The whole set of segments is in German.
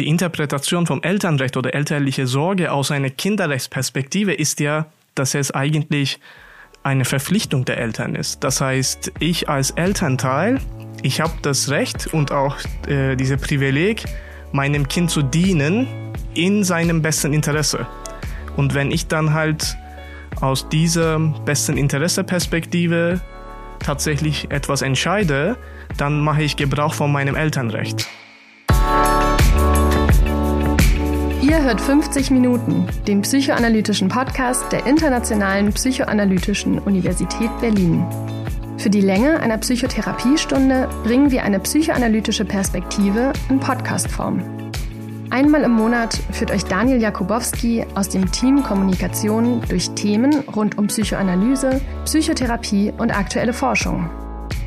die Interpretation vom Elternrecht oder elterliche Sorge aus einer Kinderrechtsperspektive ist ja, dass es eigentlich eine Verpflichtung der Eltern ist. Das heißt, ich als Elternteil, ich habe das Recht und auch äh, diese Privileg, meinem Kind zu dienen in seinem besten Interesse. Und wenn ich dann halt aus dieser besten Interesseperspektive tatsächlich etwas entscheide, dann mache ich Gebrauch von meinem Elternrecht. Ihr hört 50 Minuten, den psychoanalytischen Podcast der Internationalen Psychoanalytischen Universität Berlin. Für die Länge einer Psychotherapiestunde bringen wir eine psychoanalytische Perspektive in Podcastform. Einmal im Monat führt euch Daniel Jakubowski aus dem Team Kommunikation durch Themen rund um Psychoanalyse, Psychotherapie und aktuelle Forschung.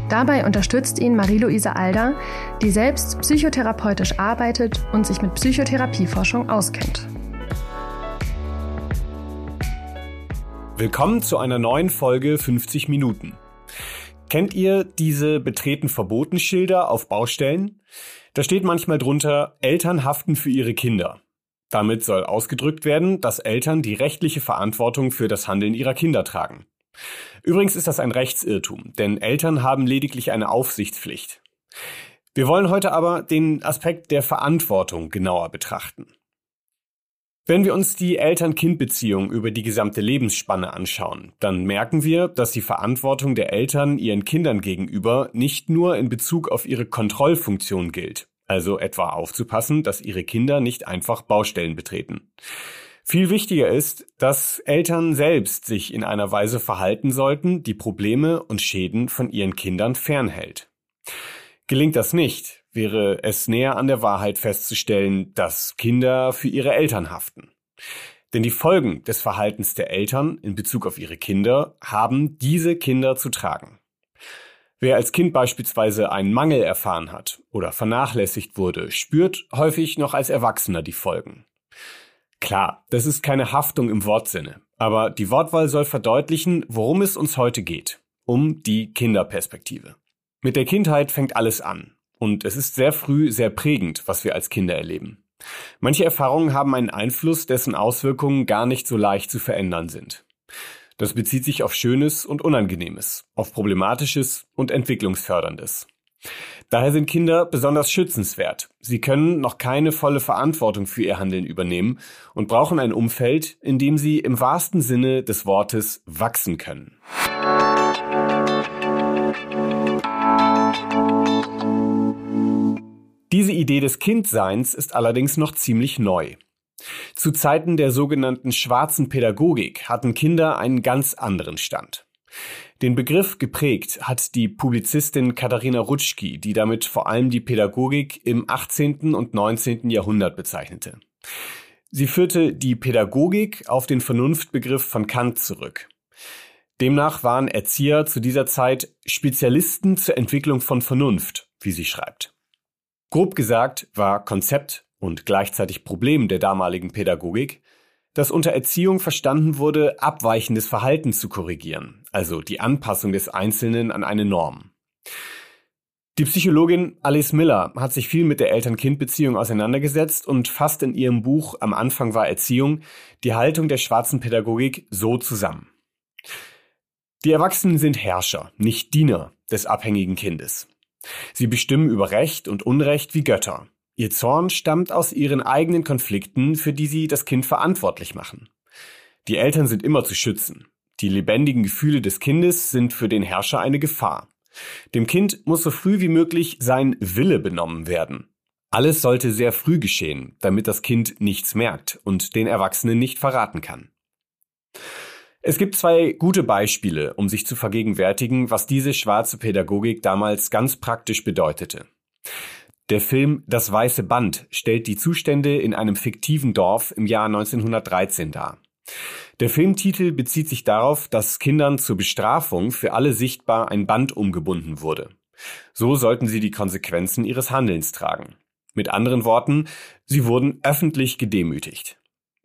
Dabei unterstützt ihn Marie-Louise Alder, die selbst psychotherapeutisch arbeitet und sich mit Psychotherapieforschung auskennt. Willkommen zu einer neuen Folge 50 Minuten. Kennt ihr diese betreten verboten Schilder auf Baustellen? Da steht manchmal drunter, Eltern haften für ihre Kinder. Damit soll ausgedrückt werden, dass Eltern die rechtliche Verantwortung für das Handeln ihrer Kinder tragen. Übrigens ist das ein Rechtsirrtum, denn Eltern haben lediglich eine Aufsichtspflicht. Wir wollen heute aber den Aspekt der Verantwortung genauer betrachten. Wenn wir uns die Eltern-Kind-Beziehung über die gesamte Lebensspanne anschauen, dann merken wir, dass die Verantwortung der Eltern ihren Kindern gegenüber nicht nur in Bezug auf ihre Kontrollfunktion gilt, also etwa aufzupassen, dass ihre Kinder nicht einfach Baustellen betreten. Viel wichtiger ist, dass Eltern selbst sich in einer Weise verhalten sollten, die Probleme und Schäden von ihren Kindern fernhält. Gelingt das nicht, wäre es näher an der Wahrheit festzustellen, dass Kinder für ihre Eltern haften. Denn die Folgen des Verhaltens der Eltern in Bezug auf ihre Kinder haben diese Kinder zu tragen. Wer als Kind beispielsweise einen Mangel erfahren hat oder vernachlässigt wurde, spürt häufig noch als Erwachsener die Folgen. Klar, das ist keine Haftung im Wortsinne, aber die Wortwahl soll verdeutlichen, worum es uns heute geht. Um die Kinderperspektive. Mit der Kindheit fängt alles an. Und es ist sehr früh sehr prägend, was wir als Kinder erleben. Manche Erfahrungen haben einen Einfluss, dessen Auswirkungen gar nicht so leicht zu verändern sind. Das bezieht sich auf Schönes und Unangenehmes, auf Problematisches und Entwicklungsförderndes. Daher sind Kinder besonders schützenswert. Sie können noch keine volle Verantwortung für ihr Handeln übernehmen und brauchen ein Umfeld, in dem sie im wahrsten Sinne des Wortes wachsen können. Diese Idee des Kindseins ist allerdings noch ziemlich neu. Zu Zeiten der sogenannten schwarzen Pädagogik hatten Kinder einen ganz anderen Stand. Den Begriff geprägt hat die Publizistin Katharina Rutschki, die damit vor allem die Pädagogik im 18. und 19. Jahrhundert bezeichnete. Sie führte die Pädagogik auf den Vernunftbegriff von Kant zurück. Demnach waren Erzieher zu dieser Zeit Spezialisten zur Entwicklung von Vernunft, wie sie schreibt. Grob gesagt war Konzept und gleichzeitig Problem der damaligen Pädagogik, dass unter Erziehung verstanden wurde, abweichendes Verhalten zu korrigieren, also die Anpassung des Einzelnen an eine Norm. Die Psychologin Alice Miller hat sich viel mit der Eltern-Kind-Beziehung auseinandergesetzt und fasst in ihrem Buch Am Anfang war Erziehung die Haltung der schwarzen Pädagogik so zusammen. Die Erwachsenen sind Herrscher, nicht Diener des abhängigen Kindes. Sie bestimmen über Recht und Unrecht wie Götter. Ihr Zorn stammt aus ihren eigenen Konflikten, für die sie das Kind verantwortlich machen. Die Eltern sind immer zu schützen. Die lebendigen Gefühle des Kindes sind für den Herrscher eine Gefahr. Dem Kind muss so früh wie möglich sein Wille benommen werden. Alles sollte sehr früh geschehen, damit das Kind nichts merkt und den Erwachsenen nicht verraten kann. Es gibt zwei gute Beispiele, um sich zu vergegenwärtigen, was diese schwarze Pädagogik damals ganz praktisch bedeutete. Der Film Das Weiße Band stellt die Zustände in einem fiktiven Dorf im Jahr 1913 dar. Der Filmtitel bezieht sich darauf, dass Kindern zur Bestrafung für alle sichtbar ein Band umgebunden wurde. So sollten sie die Konsequenzen ihres Handelns tragen. Mit anderen Worten, sie wurden öffentlich gedemütigt.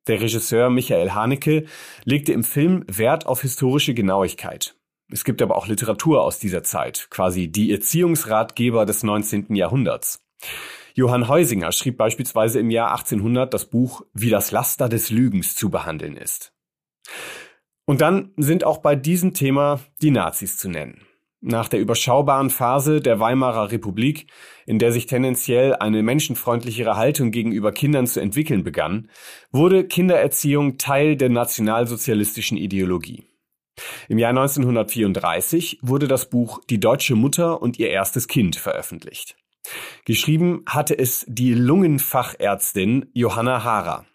Der Regisseur Michael Haneke legte im Film Wert auf historische Genauigkeit. Es gibt aber auch Literatur aus dieser Zeit, quasi die Erziehungsratgeber des 19. Jahrhunderts. Johann Heusinger schrieb beispielsweise im Jahr 1800 das Buch Wie das Laster des Lügens zu behandeln ist. Und dann sind auch bei diesem Thema die Nazis zu nennen. Nach der überschaubaren Phase der Weimarer Republik, in der sich tendenziell eine menschenfreundlichere Haltung gegenüber Kindern zu entwickeln begann, wurde Kindererziehung Teil der nationalsozialistischen Ideologie. Im Jahr 1934 wurde das Buch Die deutsche Mutter und ihr erstes Kind veröffentlicht. Geschrieben hatte es die Lungenfachärztin Johanna Hara.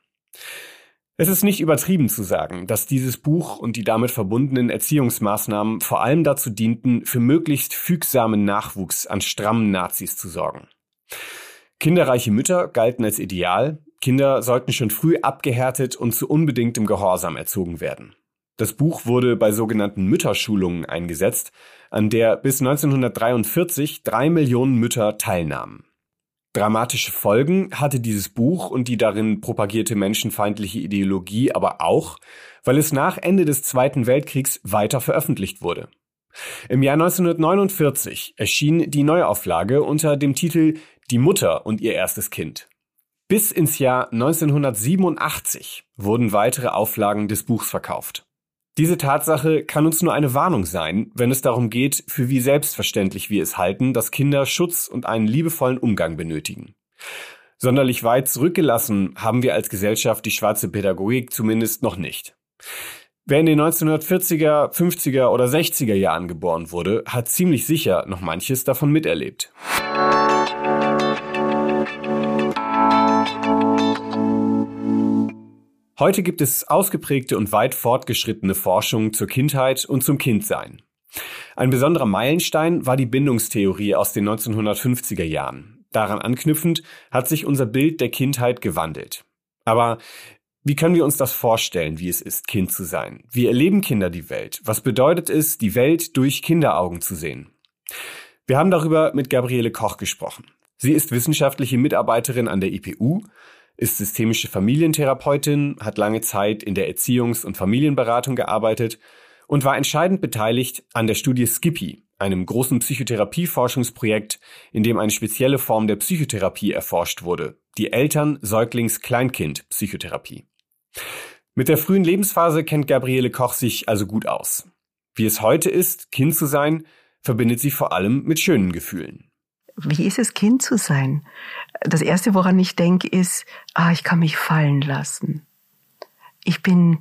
Es ist nicht übertrieben zu sagen, dass dieses Buch und die damit verbundenen Erziehungsmaßnahmen vor allem dazu dienten, für möglichst fügsamen Nachwuchs an strammen Nazis zu sorgen. Kinderreiche Mütter galten als Ideal, Kinder sollten schon früh abgehärtet und zu unbedingtem Gehorsam erzogen werden. Das Buch wurde bei sogenannten Mütterschulungen eingesetzt, an der bis 1943 drei Millionen Mütter teilnahmen. Dramatische Folgen hatte dieses Buch und die darin propagierte menschenfeindliche Ideologie aber auch, weil es nach Ende des Zweiten Weltkriegs weiter veröffentlicht wurde. Im Jahr 1949 erschien die Neuauflage unter dem Titel Die Mutter und ihr erstes Kind. Bis ins Jahr 1987 wurden weitere Auflagen des Buchs verkauft. Diese Tatsache kann uns nur eine Warnung sein, wenn es darum geht, für wie selbstverständlich wir es halten, dass Kinder Schutz und einen liebevollen Umgang benötigen. Sonderlich weit zurückgelassen haben wir als Gesellschaft die schwarze Pädagogik zumindest noch nicht. Wer in den 1940er, 50er oder 60er Jahren geboren wurde, hat ziemlich sicher noch manches davon miterlebt. Heute gibt es ausgeprägte und weit fortgeschrittene Forschung zur Kindheit und zum Kindsein. Ein besonderer Meilenstein war die Bindungstheorie aus den 1950er Jahren. Daran anknüpfend hat sich unser Bild der Kindheit gewandelt. Aber wie können wir uns das vorstellen, wie es ist, Kind zu sein? Wie erleben Kinder die Welt? Was bedeutet es, die Welt durch Kinderaugen zu sehen? Wir haben darüber mit Gabriele Koch gesprochen. Sie ist wissenschaftliche Mitarbeiterin an der IPU ist systemische Familientherapeutin, hat lange Zeit in der Erziehungs- und Familienberatung gearbeitet und war entscheidend beteiligt an der Studie Skippy, einem großen Psychotherapieforschungsprojekt, in dem eine spezielle Form der Psychotherapie erforscht wurde, die Eltern-Säuglings-Kleinkind-Psychotherapie. Mit der frühen Lebensphase kennt Gabriele Koch sich also gut aus. Wie es heute ist, Kind zu sein, verbindet sie vor allem mit schönen Gefühlen wie ist es, Kind zu sein? Das Erste, woran ich denke, ist, ah, ich kann mich fallen lassen. Ich bin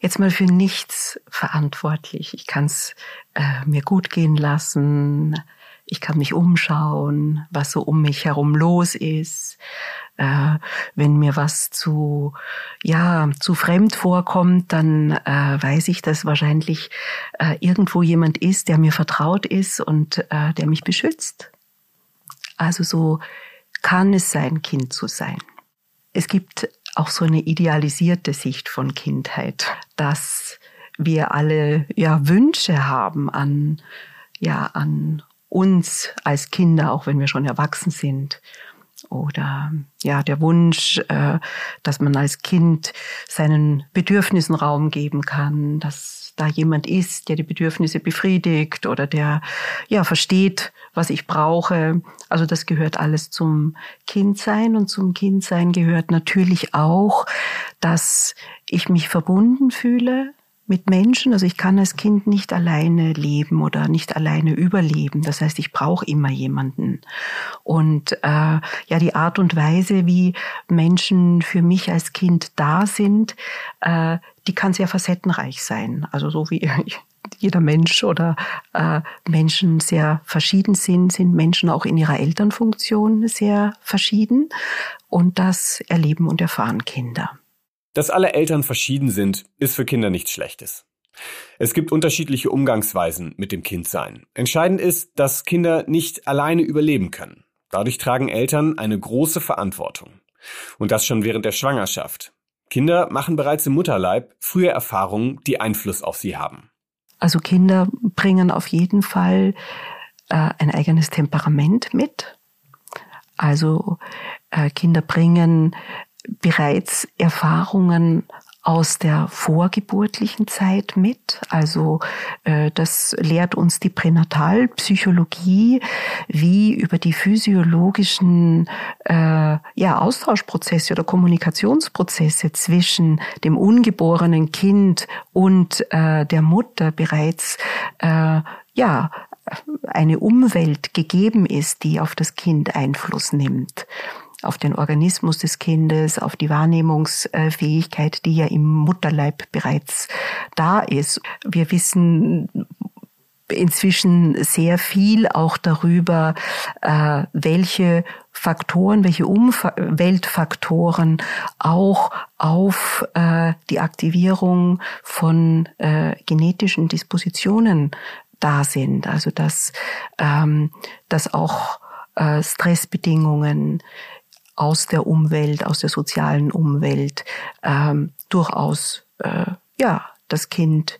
jetzt mal für nichts verantwortlich. Ich kann es äh, mir gut gehen lassen. Ich kann mich umschauen, was so um mich herum los ist. Äh, wenn mir was zu, ja, zu fremd vorkommt, dann äh, weiß ich, dass wahrscheinlich äh, irgendwo jemand ist, der mir vertraut ist und äh, der mich beschützt. Also so kann es sein, Kind zu sein. Es gibt auch so eine idealisierte Sicht von Kindheit, dass wir alle ja Wünsche haben an ja an uns als Kinder, auch wenn wir schon erwachsen sind. Oder ja, der Wunsch, äh, dass man als Kind seinen Bedürfnissen Raum geben kann, dass da jemand ist, der die Bedürfnisse befriedigt oder der ja versteht, was ich brauche. Also das gehört alles zum Kindsein und zum Kindsein gehört natürlich auch, dass ich mich verbunden fühle mit Menschen. Also ich kann als Kind nicht alleine leben oder nicht alleine überleben. Das heißt, ich brauche immer jemanden. Und äh, ja, die Art und Weise, wie Menschen für mich als Kind da sind, äh, die kann sehr facettenreich sein. Also so wie jeder Mensch oder äh, Menschen sehr verschieden sind, sind Menschen auch in ihrer Elternfunktion sehr verschieden. Und das erleben und erfahren Kinder. Dass alle Eltern verschieden sind, ist für Kinder nichts Schlechtes. Es gibt unterschiedliche Umgangsweisen mit dem Kindsein. Entscheidend ist, dass Kinder nicht alleine überleben können. Dadurch tragen Eltern eine große Verantwortung. Und das schon während der Schwangerschaft. Kinder machen bereits im Mutterleib frühe Erfahrungen, die Einfluss auf sie haben. Also Kinder bringen auf jeden Fall äh, ein eigenes Temperament mit. Also äh, Kinder bringen bereits Erfahrungen aus der vorgeburtlichen Zeit mit. Also äh, das lehrt uns die Pränatalpsychologie, wie über die physiologischen äh, ja, Austauschprozesse oder Kommunikationsprozesse zwischen dem ungeborenen Kind und äh, der Mutter bereits äh, ja eine Umwelt gegeben ist, die auf das Kind Einfluss nimmt auf den Organismus des Kindes, auf die Wahrnehmungsfähigkeit, die ja im Mutterleib bereits da ist. Wir wissen inzwischen sehr viel auch darüber, äh, welche Faktoren, welche Umweltfaktoren auch auf äh, die Aktivierung von äh, genetischen Dispositionen da sind. Also dass, ähm, dass auch Stressbedingungen, aus der Umwelt, aus der sozialen Umwelt ähm, durchaus äh, ja das Kind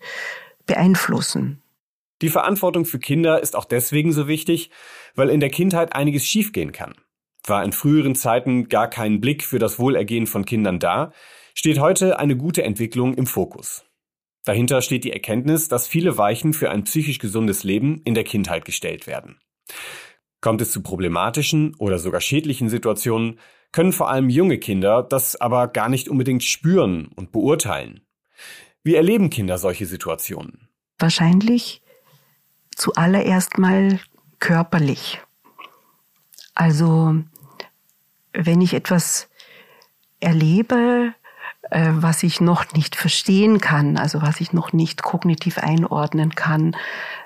beeinflussen. Die Verantwortung für Kinder ist auch deswegen so wichtig, weil in der Kindheit einiges schiefgehen kann. War in früheren Zeiten gar kein Blick für das Wohlergehen von Kindern da, steht heute eine gute Entwicklung im Fokus. Dahinter steht die Erkenntnis, dass viele Weichen für ein psychisch gesundes Leben in der Kindheit gestellt werden. Kommt es zu problematischen oder sogar schädlichen Situationen, können vor allem junge Kinder das aber gar nicht unbedingt spüren und beurteilen. Wie erleben Kinder solche Situationen? Wahrscheinlich zuallererst mal körperlich. Also wenn ich etwas erlebe, äh, was ich noch nicht verstehen kann, also was ich noch nicht kognitiv einordnen kann,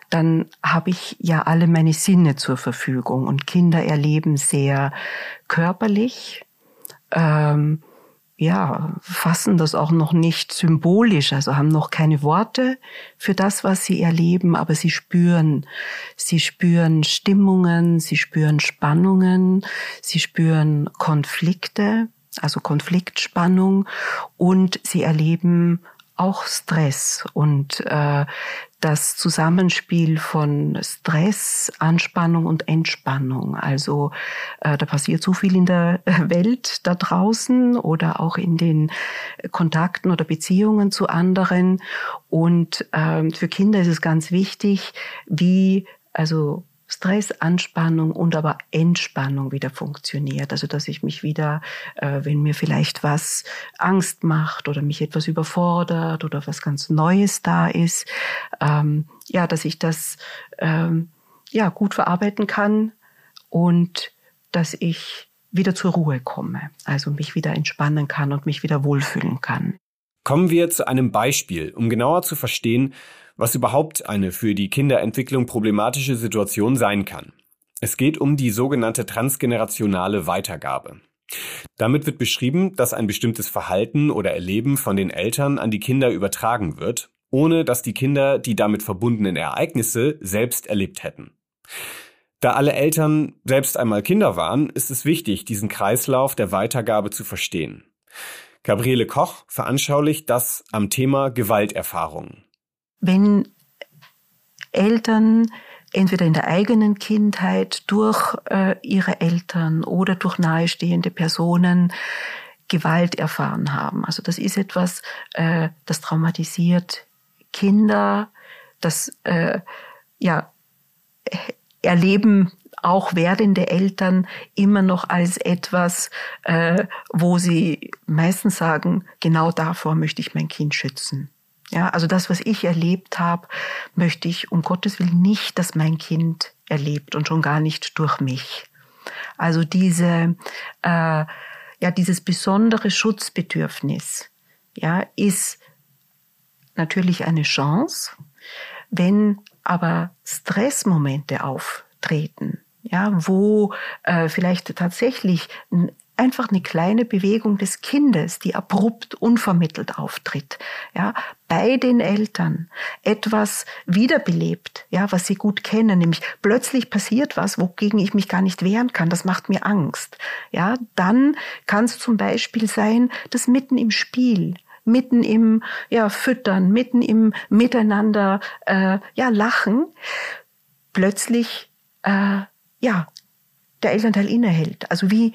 dann habe ich ja alle meine Sinne zur Verfügung. Und Kinder erleben sehr körperlich, ähm, ja, fassen das auch noch nicht symbolisch, also haben noch keine Worte für das, was sie erleben, aber sie spüren, sie spüren Stimmungen, sie spüren Spannungen, sie spüren Konflikte, also Konfliktspannung und sie erleben auch Stress und äh, das Zusammenspiel von Stress, Anspannung und Entspannung. Also äh, da passiert so viel in der Welt da draußen oder auch in den Kontakten oder Beziehungen zu anderen. Und äh, für Kinder ist es ganz wichtig, wie also Stress, Anspannung und aber Entspannung wieder funktioniert. Also dass ich mich wieder, äh, wenn mir vielleicht was Angst macht oder mich etwas überfordert oder was ganz Neues da ist, ähm, ja, dass ich das ähm, ja gut verarbeiten kann und dass ich wieder zur Ruhe komme, also mich wieder entspannen kann und mich wieder wohlfühlen kann. Kommen wir zu einem Beispiel, um genauer zu verstehen, was überhaupt eine für die Kinderentwicklung problematische Situation sein kann. Es geht um die sogenannte transgenerationale Weitergabe. Damit wird beschrieben, dass ein bestimmtes Verhalten oder Erleben von den Eltern an die Kinder übertragen wird, ohne dass die Kinder die damit verbundenen Ereignisse selbst erlebt hätten. Da alle Eltern selbst einmal Kinder waren, ist es wichtig, diesen Kreislauf der Weitergabe zu verstehen. Gabriele Koch veranschaulicht das am Thema Gewalterfahrungen wenn Eltern entweder in der eigenen Kindheit durch äh, ihre Eltern oder durch nahestehende Personen Gewalt erfahren haben. Also das ist etwas, äh, das traumatisiert Kinder, das äh, ja erleben auch werdende Eltern immer noch als etwas, äh, wo sie meistens sagen, genau davor möchte ich mein Kind schützen. Ja, also das, was ich erlebt habe, möchte ich um Gottes Willen nicht, dass mein Kind erlebt und schon gar nicht durch mich. Also diese, äh, ja, dieses besondere Schutzbedürfnis, ja, ist natürlich eine Chance, wenn aber Stressmomente auftreten, ja, wo äh, vielleicht tatsächlich einfach eine kleine Bewegung des Kindes, die abrupt unvermittelt auftritt, ja, bei den Eltern. Etwas wiederbelebt, ja, was sie gut kennen, nämlich plötzlich passiert was, wogegen ich mich gar nicht wehren kann, das macht mir Angst, ja, dann kann es zum Beispiel sein, dass mitten im Spiel mitten im ja, Füttern, mitten im Miteinander äh, ja, Lachen, plötzlich äh, ja, der Elternteil innehält. Also wie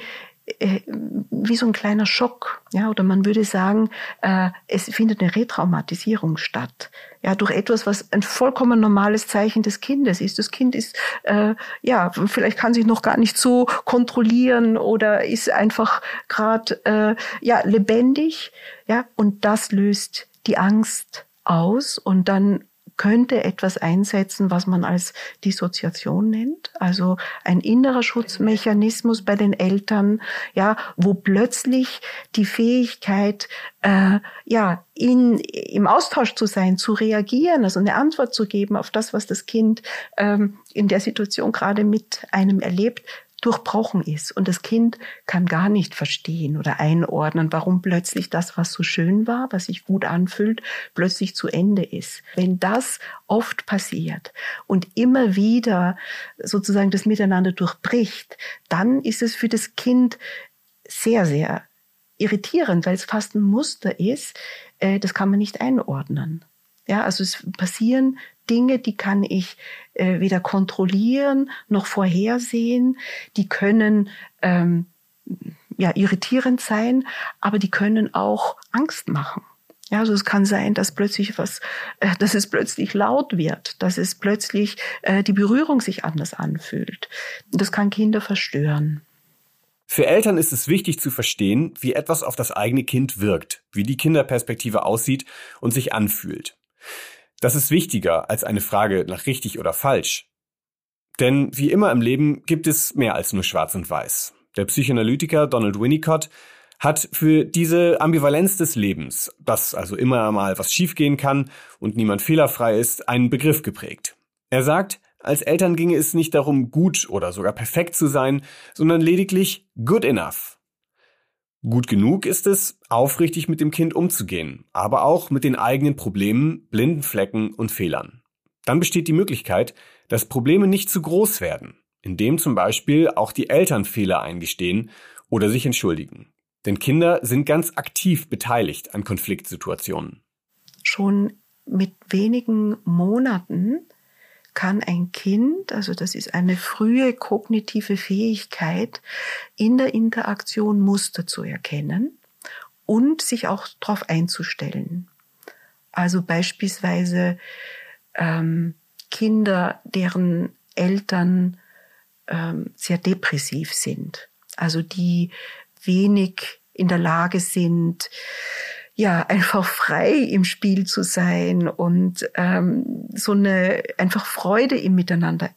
wie so ein kleiner Schock, ja, oder man würde sagen, äh, es findet eine Retraumatisierung statt, ja, durch etwas, was ein vollkommen normales Zeichen des Kindes ist. Das Kind ist, äh, ja, vielleicht kann sich noch gar nicht so kontrollieren oder ist einfach gerade, äh, ja, lebendig, ja, und das löst die Angst aus und dann könnte etwas einsetzen, was man als Dissoziation nennt, also ein innerer Schutzmechanismus bei den Eltern, ja, wo plötzlich die Fähigkeit, äh, ja, in, im Austausch zu sein, zu reagieren, also eine Antwort zu geben auf das, was das Kind ähm, in der Situation gerade mit einem erlebt, durchbrochen ist und das Kind kann gar nicht verstehen oder einordnen, warum plötzlich das, was so schön war, was sich gut anfühlt, plötzlich zu Ende ist. Wenn das oft passiert und immer wieder sozusagen das Miteinander durchbricht, dann ist es für das Kind sehr, sehr irritierend, weil es fast ein Muster ist, äh, das kann man nicht einordnen. Ja, also es passieren Dinge, die kann ich äh, weder kontrollieren noch vorhersehen. Die können ähm, ja irritierend sein, aber die können auch Angst machen. Ja, also es kann sein, dass plötzlich was, äh, dass es plötzlich laut wird, dass es plötzlich äh, die Berührung sich anders anfühlt. Das kann Kinder verstören. Für Eltern ist es wichtig zu verstehen, wie etwas auf das eigene Kind wirkt, wie die Kinderperspektive aussieht und sich anfühlt. Das ist wichtiger als eine Frage nach richtig oder falsch. Denn wie immer im Leben gibt es mehr als nur Schwarz und Weiß. Der Psychoanalytiker Donald Winnicott hat für diese Ambivalenz des Lebens, dass also immer mal was schiefgehen kann und niemand fehlerfrei ist, einen Begriff geprägt. Er sagt, als Eltern ginge es nicht darum, gut oder sogar perfekt zu sein, sondern lediglich good enough. Gut genug ist es, aufrichtig mit dem Kind umzugehen, aber auch mit den eigenen Problemen, blinden Flecken und Fehlern. Dann besteht die Möglichkeit, dass Probleme nicht zu groß werden, indem zum Beispiel auch die Eltern Fehler eingestehen oder sich entschuldigen. Denn Kinder sind ganz aktiv beteiligt an Konfliktsituationen. Schon mit wenigen Monaten kann ein Kind, also das ist eine frühe kognitive Fähigkeit, in der Interaktion Muster zu erkennen und sich auch darauf einzustellen. Also beispielsweise ähm, Kinder, deren Eltern ähm, sehr depressiv sind, also die wenig in der Lage sind, ja, einfach frei im Spiel zu sein und ähm, so eine einfach Freude im Miteinander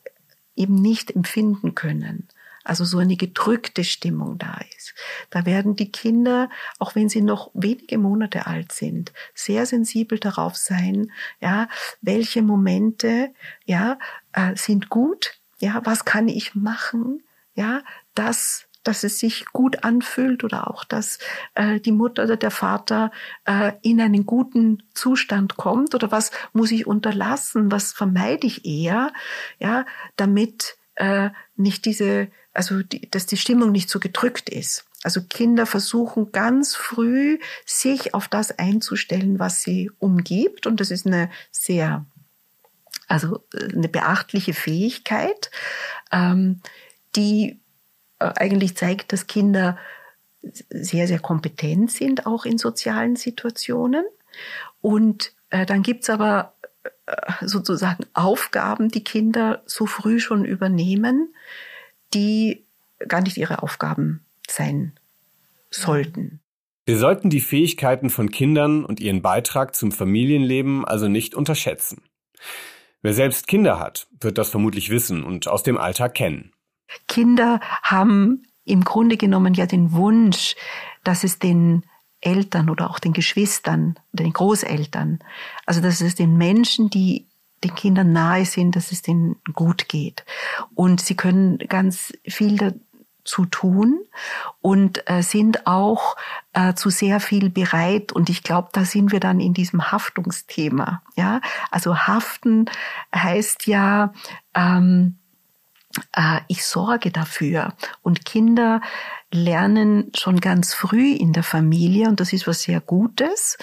eben nicht empfinden können. Also so eine gedrückte Stimmung da ist. Da werden die Kinder, auch wenn sie noch wenige Monate alt sind, sehr sensibel darauf sein, ja, welche Momente, ja, äh, sind gut, ja, was kann ich machen, ja, das dass es sich gut anfühlt oder auch, dass äh, die Mutter oder der Vater äh, in einen guten Zustand kommt oder was muss ich unterlassen, was vermeide ich eher, ja, damit äh, nicht diese, also die, dass die Stimmung nicht so gedrückt ist. Also Kinder versuchen ganz früh, sich auf das einzustellen, was sie umgibt. Und das ist eine sehr, also äh, eine beachtliche Fähigkeit, ähm, die eigentlich zeigt, dass Kinder sehr, sehr kompetent sind, auch in sozialen Situationen. Und äh, dann gibt's aber äh, sozusagen Aufgaben, die Kinder so früh schon übernehmen, die gar nicht ihre Aufgaben sein sollten. Wir sollten die Fähigkeiten von Kindern und ihren Beitrag zum Familienleben also nicht unterschätzen. Wer selbst Kinder hat, wird das vermutlich wissen und aus dem Alltag kennen. Kinder haben im Grunde genommen ja den Wunsch, dass es den Eltern oder auch den Geschwistern den Großeltern, also dass es den Menschen, die den Kindern nahe sind, dass es denen gut geht. Und sie können ganz viel dazu tun und äh, sind auch äh, zu sehr viel bereit. Und ich glaube, da sind wir dann in diesem Haftungsthema. Ja, also haften heißt ja ähm, äh, ich sorge dafür. Und Kinder lernen schon ganz früh in der Familie, und das ist was sehr Gutes,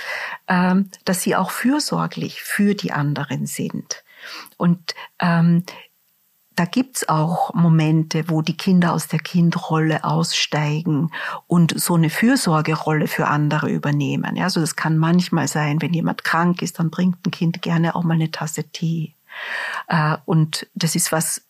ähm, dass sie auch fürsorglich für die anderen sind. Und ähm, da gibt's auch Momente, wo die Kinder aus der Kindrolle aussteigen und so eine Fürsorgerolle für andere übernehmen. Also das kann manchmal sein, wenn jemand krank ist, dann bringt ein Kind gerne auch mal eine Tasse Tee. Äh, und das ist was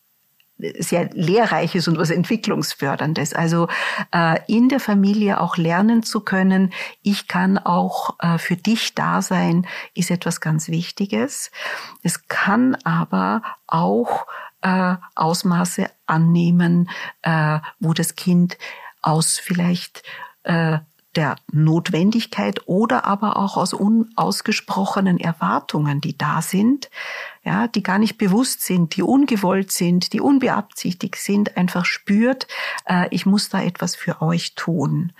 sehr Lehrreiches und was Entwicklungsförderndes. Also äh, in der Familie auch lernen zu können, ich kann auch äh, für dich da sein, ist etwas ganz Wichtiges. Es kann aber auch äh, Ausmaße annehmen, äh, wo das Kind aus vielleicht äh, der Notwendigkeit oder aber auch aus unausgesprochenen Erwartungen, die da sind, ja, die gar nicht bewusst sind, die ungewollt sind, die unbeabsichtigt sind, einfach spürt, äh, ich muss da etwas für euch tun.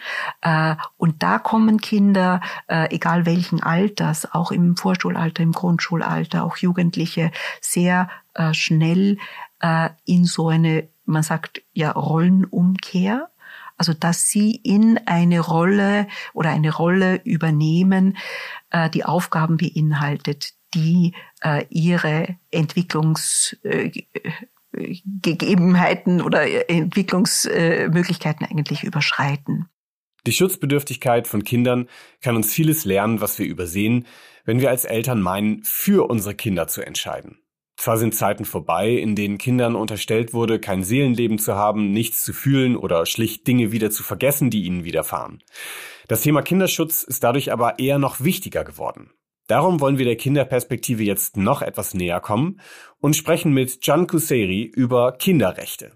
Äh, und da kommen Kinder, äh, egal welchen Alters, auch im Vorschulalter, im Grundschulalter, auch Jugendliche, sehr äh, schnell äh, in so eine, man sagt ja Rollenumkehr. Also dass sie in eine Rolle oder eine Rolle übernehmen, äh, die Aufgaben beinhaltet, die äh, ihre Entwicklungsgegebenheiten äh, oder Entwicklungsmöglichkeiten eigentlich überschreiten. Die Schutzbedürftigkeit von Kindern kann uns vieles lernen, was wir übersehen, wenn wir als Eltern meinen, für unsere Kinder zu entscheiden. Zwar sind Zeiten vorbei, in denen Kindern unterstellt wurde, kein Seelenleben zu haben, nichts zu fühlen oder schlicht Dinge wieder zu vergessen, die ihnen widerfahren. Das Thema Kinderschutz ist dadurch aber eher noch wichtiger geworden. Darum wollen wir der Kinderperspektive jetzt noch etwas näher kommen und sprechen mit Can Kuseri über Kinderrechte.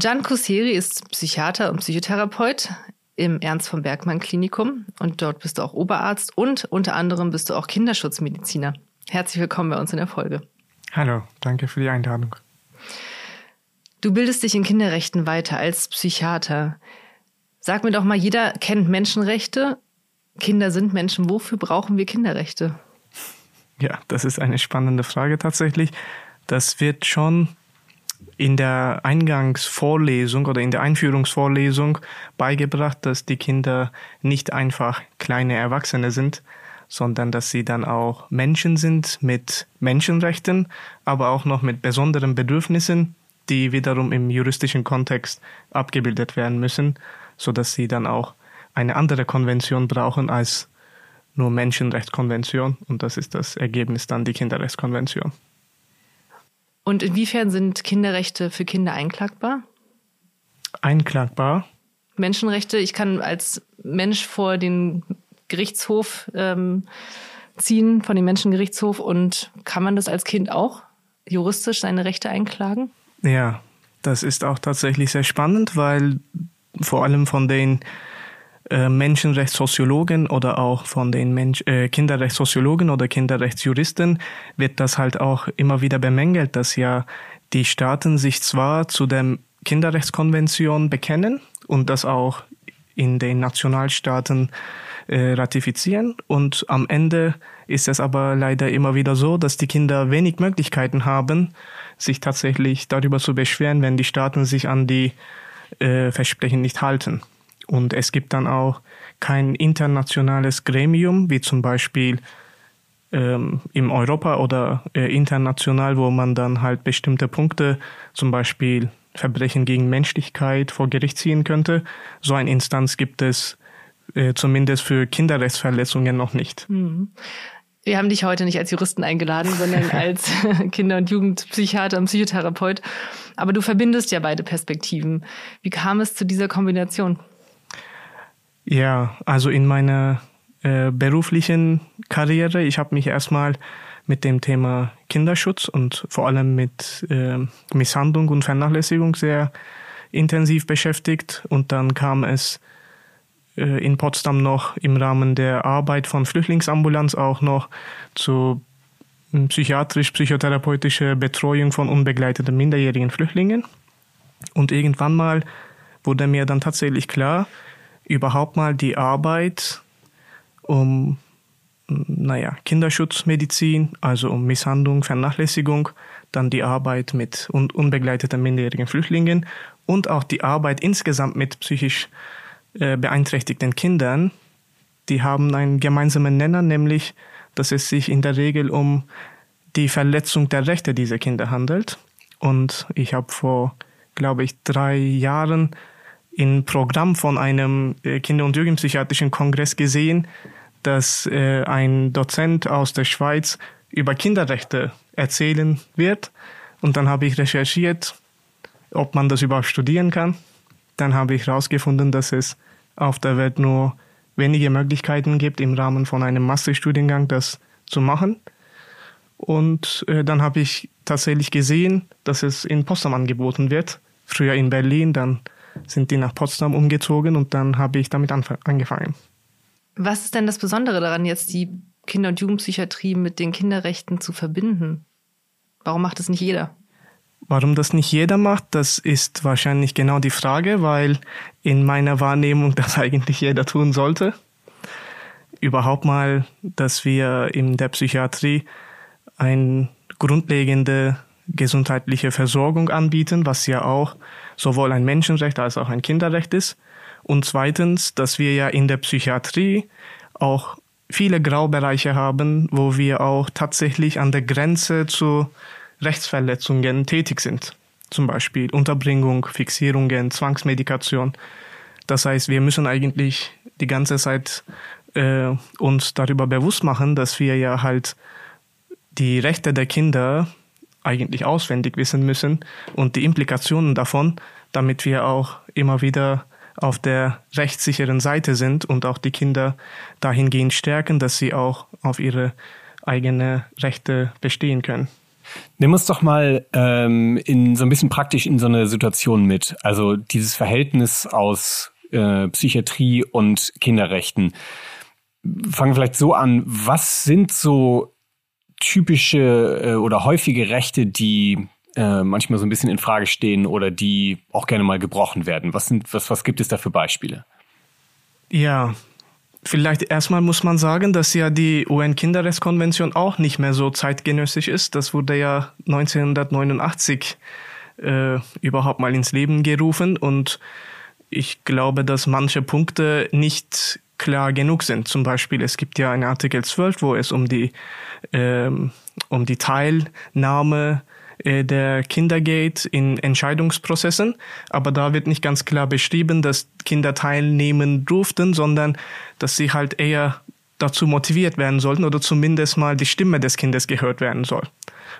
Can Kuseri ist Psychiater und Psychotherapeut im Ernst von Bergmann Klinikum und dort bist du auch Oberarzt und unter anderem bist du auch Kinderschutzmediziner. Herzlich willkommen bei uns in der Folge. Hallo, danke für die Einladung. Du bildest dich in Kinderrechten weiter als Psychiater. Sag mir doch mal, jeder kennt Menschenrechte. Kinder sind Menschen. Wofür brauchen wir Kinderrechte? Ja, das ist eine spannende Frage tatsächlich. Das wird schon in der Eingangsvorlesung oder in der Einführungsvorlesung beigebracht, dass die Kinder nicht einfach kleine Erwachsene sind, sondern dass sie dann auch Menschen sind mit Menschenrechten, aber auch noch mit besonderen Bedürfnissen, die wiederum im juristischen Kontext abgebildet werden müssen, so dass sie dann auch eine andere Konvention brauchen als nur Menschenrechtskonvention und das ist das Ergebnis dann die Kinderrechtskonvention. Und inwiefern sind Kinderrechte für Kinder einklagbar? Einklagbar? Menschenrechte, ich kann als Mensch vor den Gerichtshof ähm, ziehen, vor den Menschengerichtshof und kann man das als Kind auch juristisch seine Rechte einklagen? Ja, das ist auch tatsächlich sehr spannend, weil vor allem von den äh, Menschenrechtssoziologen oder auch von den Mensch, äh, Kinderrechtssoziologen oder Kinderrechtsjuristen wird das halt auch immer wieder bemängelt, dass ja die Staaten sich zwar zu der Kinderrechtskonvention bekennen und das auch in den Nationalstaaten äh, ratifizieren und am Ende ist es aber leider immer wieder so, dass die Kinder wenig Möglichkeiten haben, sich tatsächlich darüber zu beschweren, wenn die Staaten sich an die äh, Versprechen nicht halten. Und es gibt dann auch kein internationales Gremium, wie zum Beispiel ähm, im Europa oder äh, international, wo man dann halt bestimmte Punkte, zum Beispiel Verbrechen gegen Menschlichkeit vor Gericht ziehen könnte. So eine Instanz gibt es äh, zumindest für Kinderrechtsverletzungen noch nicht. Mhm. Wir haben dich heute nicht als Juristen eingeladen, sondern als Kinder- und Jugendpsychiater und Psychotherapeut. Aber du verbindest ja beide Perspektiven. Wie kam es zu dieser Kombination? Ja, also in meiner äh, beruflichen Karriere, ich habe mich erstmal mit dem Thema Kinderschutz und vor allem mit äh, Misshandlung und Vernachlässigung sehr intensiv beschäftigt und dann kam es äh, in Potsdam noch im Rahmen der Arbeit von Flüchtlingsambulanz auch noch zu hm, psychiatrisch-psychotherapeutischer Betreuung von unbegleiteten minderjährigen Flüchtlingen. Und irgendwann mal wurde mir dann tatsächlich klar, überhaupt mal die Arbeit um, naja, Kinderschutzmedizin, also um Misshandlung, Vernachlässigung, dann die Arbeit mit un unbegleiteten minderjährigen Flüchtlingen und auch die Arbeit insgesamt mit psychisch äh, beeinträchtigten Kindern, die haben einen gemeinsamen Nenner, nämlich, dass es sich in der Regel um die Verletzung der Rechte dieser Kinder handelt. Und ich habe vor, glaube ich, drei Jahren im Programm von einem äh, Kinder- und Jugendpsychiatrischen Kongress gesehen, dass äh, ein Dozent aus der Schweiz über Kinderrechte erzählen wird. Und dann habe ich recherchiert, ob man das überhaupt studieren kann. Dann habe ich herausgefunden, dass es auf der Welt nur wenige Möglichkeiten gibt, im Rahmen von einem Masterstudiengang das zu machen. Und äh, dann habe ich tatsächlich gesehen, dass es in Potsdam angeboten wird. Früher in Berlin, dann sind die nach Potsdam umgezogen und dann habe ich damit angefangen. Was ist denn das Besondere daran, jetzt die Kinder- und Jugendpsychiatrie mit den Kinderrechten zu verbinden? Warum macht es nicht jeder? Warum das nicht jeder macht, das ist wahrscheinlich genau die Frage, weil in meiner Wahrnehmung das eigentlich jeder tun sollte. Überhaupt mal, dass wir in der Psychiatrie eine grundlegende gesundheitliche Versorgung anbieten, was ja auch sowohl ein Menschenrecht als auch ein Kinderrecht ist. Und zweitens, dass wir ja in der Psychiatrie auch viele Graubereiche haben, wo wir auch tatsächlich an der Grenze zu Rechtsverletzungen tätig sind. Zum Beispiel Unterbringung, Fixierungen, Zwangsmedikation. Das heißt, wir müssen eigentlich die ganze Zeit äh, uns darüber bewusst machen, dass wir ja halt die Rechte der Kinder eigentlich auswendig wissen müssen und die Implikationen davon, damit wir auch immer wieder auf der rechtssicheren Seite sind und auch die Kinder dahingehend stärken, dass sie auch auf ihre eigene Rechte bestehen können. Nimm uns doch mal ähm, in so ein bisschen praktisch in so eine Situation mit. Also dieses Verhältnis aus äh, Psychiatrie und Kinderrechten. Fangen wir vielleicht so an. Was sind so typische äh, oder häufige Rechte, die äh, manchmal so ein bisschen in Frage stehen oder die auch gerne mal gebrochen werden? Was sind, was, was gibt es da für Beispiele? Ja, Vielleicht erstmal muss man sagen, dass ja die UN-Kinderrechtskonvention auch nicht mehr so zeitgenössisch ist. Das wurde ja 1989 äh, überhaupt mal ins Leben gerufen und ich glaube, dass manche Punkte nicht klar genug sind. Zum Beispiel, es gibt ja einen Artikel 12, wo es um die, ähm, um die Teilnahme äh, der Kinder geht in Entscheidungsprozessen, aber da wird nicht ganz klar beschrieben, dass Kinder teilnehmen durften, sondern dass sie halt eher dazu motiviert werden sollten oder zumindest mal die Stimme des Kindes gehört werden soll.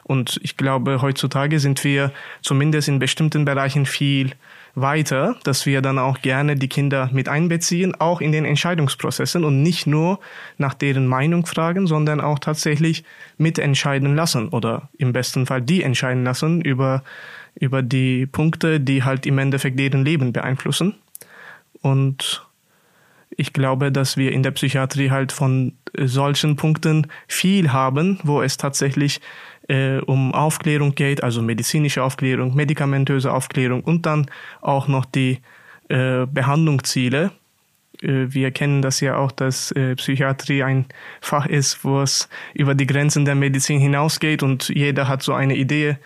Und ich glaube, heutzutage sind wir zumindest in bestimmten Bereichen viel weiter, dass wir dann auch gerne die Kinder mit einbeziehen, auch in den Entscheidungsprozessen und nicht nur nach deren Meinung fragen, sondern auch tatsächlich mitentscheiden lassen oder im besten Fall die entscheiden lassen über, über die Punkte, die halt im Endeffekt deren Leben beeinflussen. Und ich glaube, dass wir in der Psychiatrie halt von solchen Punkten viel haben, wo es tatsächlich äh, um Aufklärung geht, also medizinische Aufklärung, medikamentöse Aufklärung und dann auch noch die äh, Behandlungsziele. Äh, wir kennen das ja auch, dass äh, Psychiatrie ein Fach ist, wo es über die Grenzen der Medizin hinausgeht und jeder hat so eine Idee,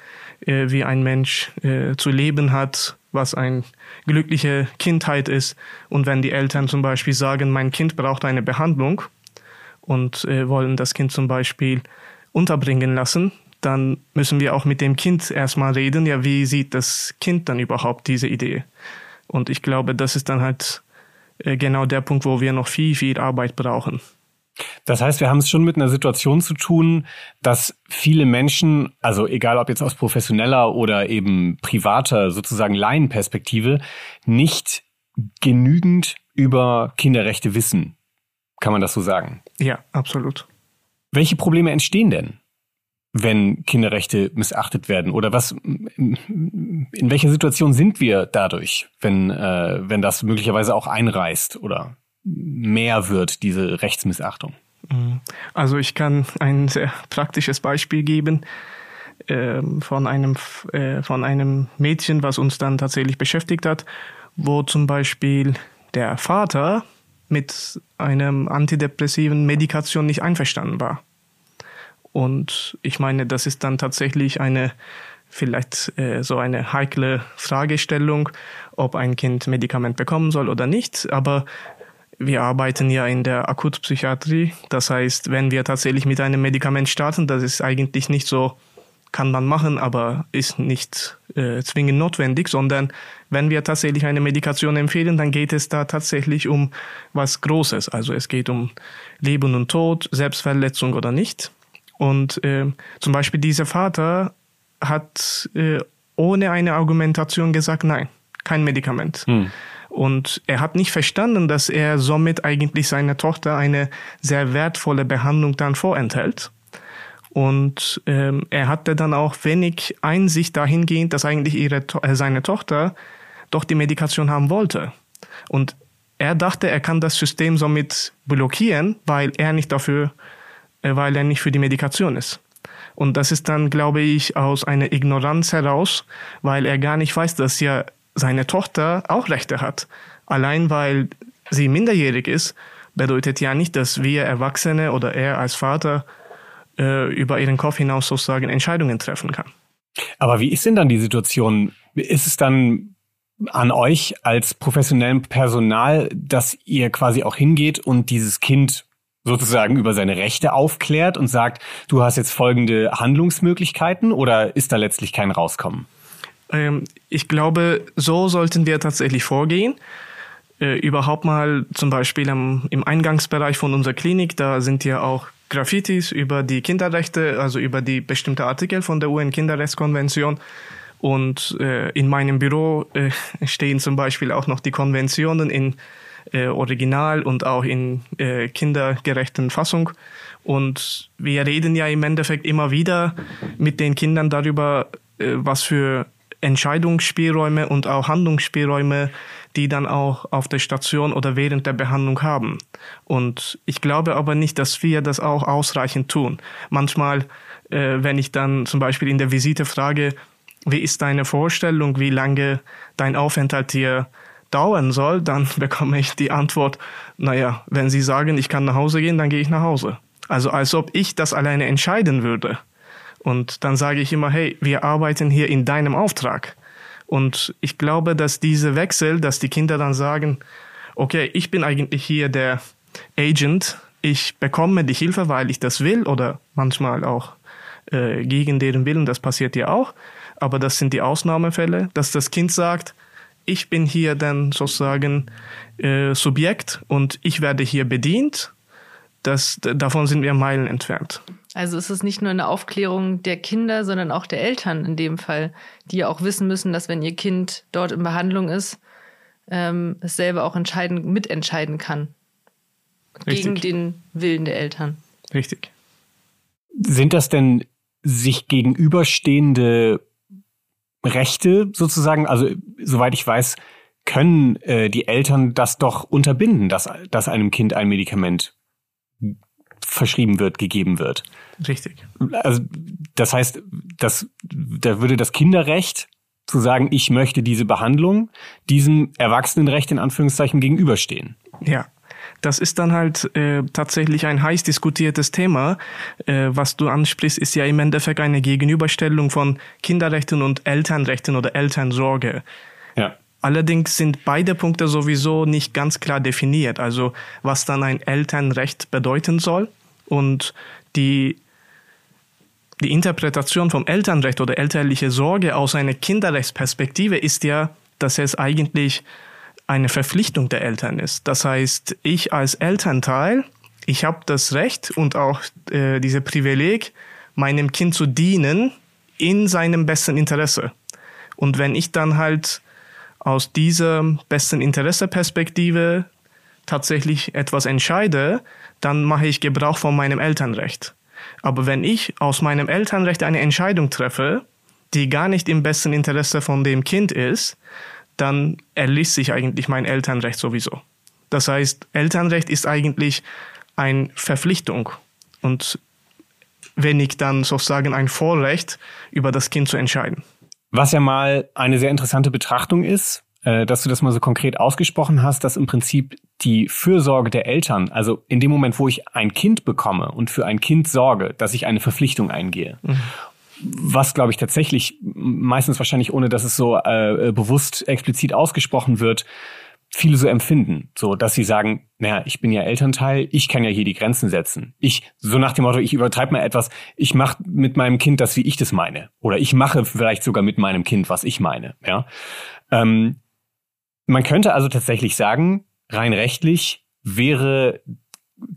äh, wie ein Mensch äh, zu leben hat, was eine glückliche Kindheit ist. Und wenn die Eltern zum Beispiel sagen, mein Kind braucht eine Behandlung und äh, wollen das Kind zum Beispiel unterbringen lassen, dann müssen wir auch mit dem Kind erstmal reden, ja, wie sieht das Kind dann überhaupt diese Idee? Und ich glaube, das ist dann halt äh, genau der Punkt, wo wir noch viel, viel Arbeit brauchen. Das heißt, wir haben es schon mit einer Situation zu tun, dass viele Menschen, also egal ob jetzt aus professioneller oder eben privater sozusagen Laienperspektive, nicht genügend über Kinderrechte wissen. Kann man das so sagen? Ja, absolut. Welche Probleme entstehen denn? Wenn Kinderrechte missachtet werden? Oder was, in welcher Situation sind wir dadurch, wenn, äh, wenn das möglicherweise auch einreißt oder mehr wird, diese Rechtsmissachtung? Mhm. Also ich kann ein sehr praktisches Beispiel geben äh, von einem äh, von einem Mädchen, was uns dann tatsächlich beschäftigt hat, wo zum Beispiel der Vater mit einem antidepressiven Medikation nicht einverstanden war. Und ich meine, das ist dann tatsächlich eine vielleicht äh, so eine heikle Fragestellung, ob ein Kind Medikament bekommen soll oder nicht. Aber wir arbeiten ja in der Akutpsychiatrie. Das heißt, wenn wir tatsächlich mit einem Medikament starten, das ist eigentlich nicht so, kann man machen, aber ist nicht äh, zwingend notwendig, sondern wenn wir tatsächlich eine Medikation empfehlen, dann geht es da tatsächlich um was Großes. Also es geht um Leben und Tod, Selbstverletzung oder nicht. Und äh, zum Beispiel dieser Vater hat äh, ohne eine Argumentation gesagt, nein, kein Medikament. Hm. Und er hat nicht verstanden, dass er somit eigentlich seiner Tochter eine sehr wertvolle Behandlung dann vorenthält. Und ähm, er hatte dann auch wenig Einsicht dahingehend, dass eigentlich ihre, äh, seine Tochter doch die Medikation haben wollte. Und er dachte, er kann das System somit blockieren, weil er nicht dafür, weil er nicht für die Medikation ist. Und das ist dann, glaube ich, aus einer Ignoranz heraus, weil er gar nicht weiß, dass ja seine Tochter auch Rechte hat. Allein weil sie minderjährig ist, bedeutet ja nicht, dass wir Erwachsene oder er als Vater äh, über ihren Kopf hinaus sozusagen Entscheidungen treffen kann. Aber wie ist denn dann die Situation? Ist es dann an euch als professionellem Personal, dass ihr quasi auch hingeht und dieses Kind sozusagen über seine Rechte aufklärt und sagt, du hast jetzt folgende Handlungsmöglichkeiten oder ist da letztlich kein Rauskommen? Ähm, ich glaube, so sollten wir tatsächlich vorgehen. Äh, überhaupt mal zum Beispiel am, im Eingangsbereich von unserer Klinik, da sind ja auch Graffitis über die Kinderrechte, also über die bestimmte Artikel von der UN-Kinderrechtskonvention. Und äh, in meinem Büro äh, stehen zum Beispiel auch noch die Konventionen in äh, Original und auch in äh, kindergerechten Fassung. Und wir reden ja im Endeffekt immer wieder mit den Kindern darüber, äh, was für Entscheidungsspielräume und auch Handlungsspielräume, die dann auch auf der Station oder während der Behandlung haben. Und ich glaube aber nicht, dass wir das auch ausreichend tun. Manchmal, äh, wenn ich dann zum Beispiel in der Visite frage, wie ist deine Vorstellung, wie lange dein Aufenthalt hier dauern soll, dann bekomme ich die Antwort, naja, wenn Sie sagen, ich kann nach Hause gehen, dann gehe ich nach Hause. Also als ob ich das alleine entscheiden würde. Und dann sage ich immer, hey, wir arbeiten hier in deinem Auftrag. Und ich glaube, dass diese Wechsel, dass die Kinder dann sagen, okay, ich bin eigentlich hier der Agent, ich bekomme die Hilfe, weil ich das will oder manchmal auch äh, gegen deren Willen, das passiert ja auch, aber das sind die Ausnahmefälle, dass das Kind sagt, ich bin hier dann sozusagen äh, Subjekt und ich werde hier bedient, das, davon sind wir Meilen entfernt. Also ist es nicht nur eine Aufklärung der Kinder, sondern auch der Eltern in dem Fall, die ja auch wissen müssen, dass wenn ihr Kind dort in Behandlung ist, ähm, es selber auch entscheiden, mitentscheiden kann. Richtig. Gegen den Willen der Eltern. Richtig. Sind das denn sich gegenüberstehende Rechte sozusagen? Also, soweit ich weiß, können äh, die Eltern das doch unterbinden, dass, dass einem Kind ein Medikament verschrieben wird, gegeben wird. Richtig. Also das heißt, das, da würde das Kinderrecht zu sagen, ich möchte diese Behandlung, diesem Erwachsenenrecht in Anführungszeichen gegenüberstehen. Ja. Das ist dann halt äh, tatsächlich ein heiß diskutiertes Thema. Äh, was du ansprichst, ist ja im Endeffekt eine Gegenüberstellung von Kinderrechten und Elternrechten oder Elternsorge. Ja. Allerdings sind beide Punkte sowieso nicht ganz klar definiert, also was dann ein Elternrecht bedeuten soll und die die Interpretation vom Elternrecht oder elterliche Sorge aus einer Kinderrechtsperspektive ist ja, dass es eigentlich eine Verpflichtung der Eltern ist. Das heißt, ich als Elternteil, ich habe das Recht und auch äh, diese Privileg, meinem Kind zu dienen in seinem besten Interesse. Und wenn ich dann halt aus dieser besten Interesseperspektive tatsächlich etwas entscheide, dann mache ich Gebrauch von meinem Elternrecht. Aber wenn ich aus meinem Elternrecht eine Entscheidung treffe, die gar nicht im besten Interesse von dem Kind ist, dann erliest sich eigentlich mein Elternrecht sowieso. Das heißt, Elternrecht ist eigentlich eine Verpflichtung und wenig dann sozusagen ein Vorrecht, über das Kind zu entscheiden. Was ja mal eine sehr interessante Betrachtung ist, äh, dass du das mal so konkret ausgesprochen hast, dass im Prinzip die Fürsorge der Eltern, also in dem Moment, wo ich ein Kind bekomme und für ein Kind sorge, dass ich eine Verpflichtung eingehe. Mhm. Was, glaube ich, tatsächlich, meistens wahrscheinlich ohne, dass es so äh, bewusst explizit ausgesprochen wird, viele so empfinden, so dass sie sagen, naja, ich bin ja Elternteil, ich kann ja hier die Grenzen setzen. Ich, so nach dem Motto, ich übertreibe mal etwas, ich mache mit meinem Kind das, wie ich das meine. Oder ich mache vielleicht sogar mit meinem Kind, was ich meine. Ja? Ähm, man könnte also tatsächlich sagen, rein rechtlich wäre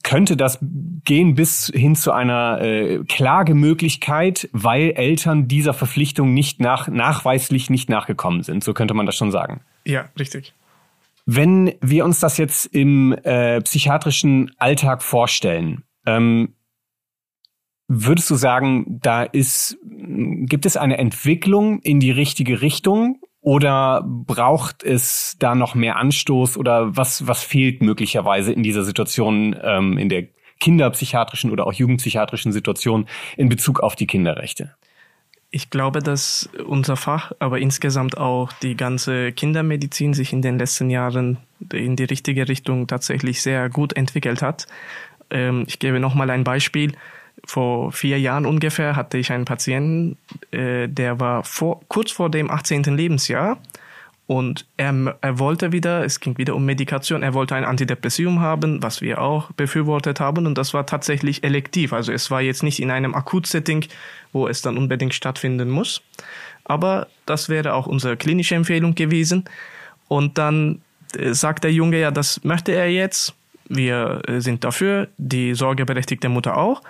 könnte das gehen bis hin zu einer äh, Klagemöglichkeit, weil Eltern dieser Verpflichtung nicht nach, nachweislich nicht nachgekommen sind. So könnte man das schon sagen. Ja, richtig. Wenn wir uns das jetzt im äh, psychiatrischen Alltag vorstellen, ähm, würdest du sagen, da ist, gibt es eine Entwicklung in die richtige Richtung oder braucht es da noch mehr Anstoß oder was, was fehlt möglicherweise in dieser Situation, ähm, in der kinderpsychiatrischen oder auch jugendpsychiatrischen Situation in Bezug auf die Kinderrechte? Ich glaube, dass unser Fach, aber insgesamt auch die ganze Kindermedizin sich in den letzten Jahren in die richtige Richtung tatsächlich sehr gut entwickelt hat. Ähm, ich gebe noch mal ein Beispiel. Vor vier Jahren ungefähr hatte ich einen Patienten, äh, der war vor, kurz vor dem 18. Lebensjahr und er, er wollte wieder, es ging wieder um Medikation, er wollte ein Antidepressivum haben, was wir auch befürwortet haben. Und das war tatsächlich elektiv. Also es war jetzt nicht in einem Akutsetting, wo es dann unbedingt stattfinden muss. Aber das wäre auch unsere klinische Empfehlung gewesen. Und dann äh, sagt der Junge, ja, das möchte er jetzt. Wir äh, sind dafür, die sorgeberechtigte Mutter auch.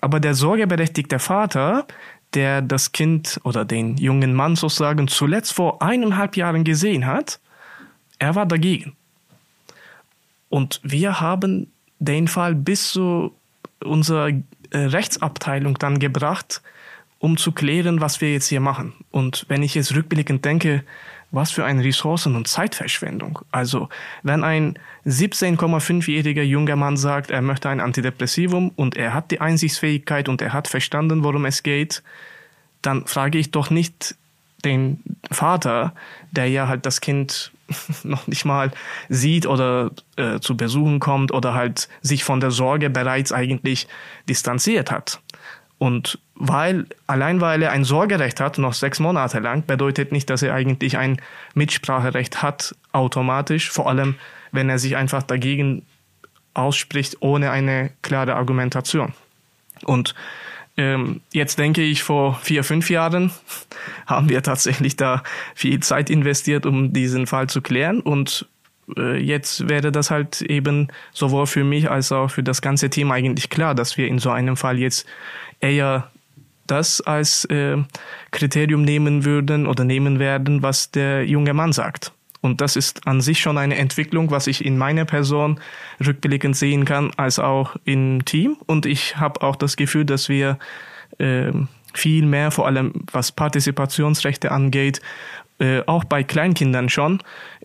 Aber der sorgeberechtigte Vater, der das Kind oder den jungen Mann sozusagen zuletzt vor eineinhalb Jahren gesehen hat, er war dagegen. Und wir haben den Fall bis zu unserer äh, Rechtsabteilung dann gebracht, um zu klären, was wir jetzt hier machen. Und wenn ich jetzt rückblickend denke, was für eine Ressourcen- und Zeitverschwendung. Also, wenn ein 17,5-jähriger junger Mann sagt, er möchte ein Antidepressivum und er hat die Einsichtsfähigkeit und er hat verstanden, worum es geht, dann frage ich doch nicht den Vater, der ja halt das Kind noch nicht mal sieht oder äh, zu Besuchen kommt oder halt sich von der Sorge bereits eigentlich distanziert hat. Und weil, allein weil er ein Sorgerecht hat, noch sechs Monate lang, bedeutet nicht, dass er eigentlich ein Mitspracherecht hat, automatisch, vor allem wenn er sich einfach dagegen ausspricht, ohne eine klare Argumentation. Und ähm, jetzt denke ich, vor vier, fünf Jahren haben wir tatsächlich da viel Zeit investiert, um diesen Fall zu klären. Und jetzt wäre das halt eben sowohl für mich als auch für das ganze Team eigentlich klar, dass wir in so einem Fall jetzt eher das als äh, Kriterium nehmen würden oder nehmen werden, was der junge Mann sagt. Und das ist an sich schon eine Entwicklung, was ich in meiner Person rückblickend sehen kann, als auch im Team. Und ich habe auch das Gefühl, dass wir äh, viel mehr, vor allem was Partizipationsrechte angeht, äh, auch bei Kleinkindern schon,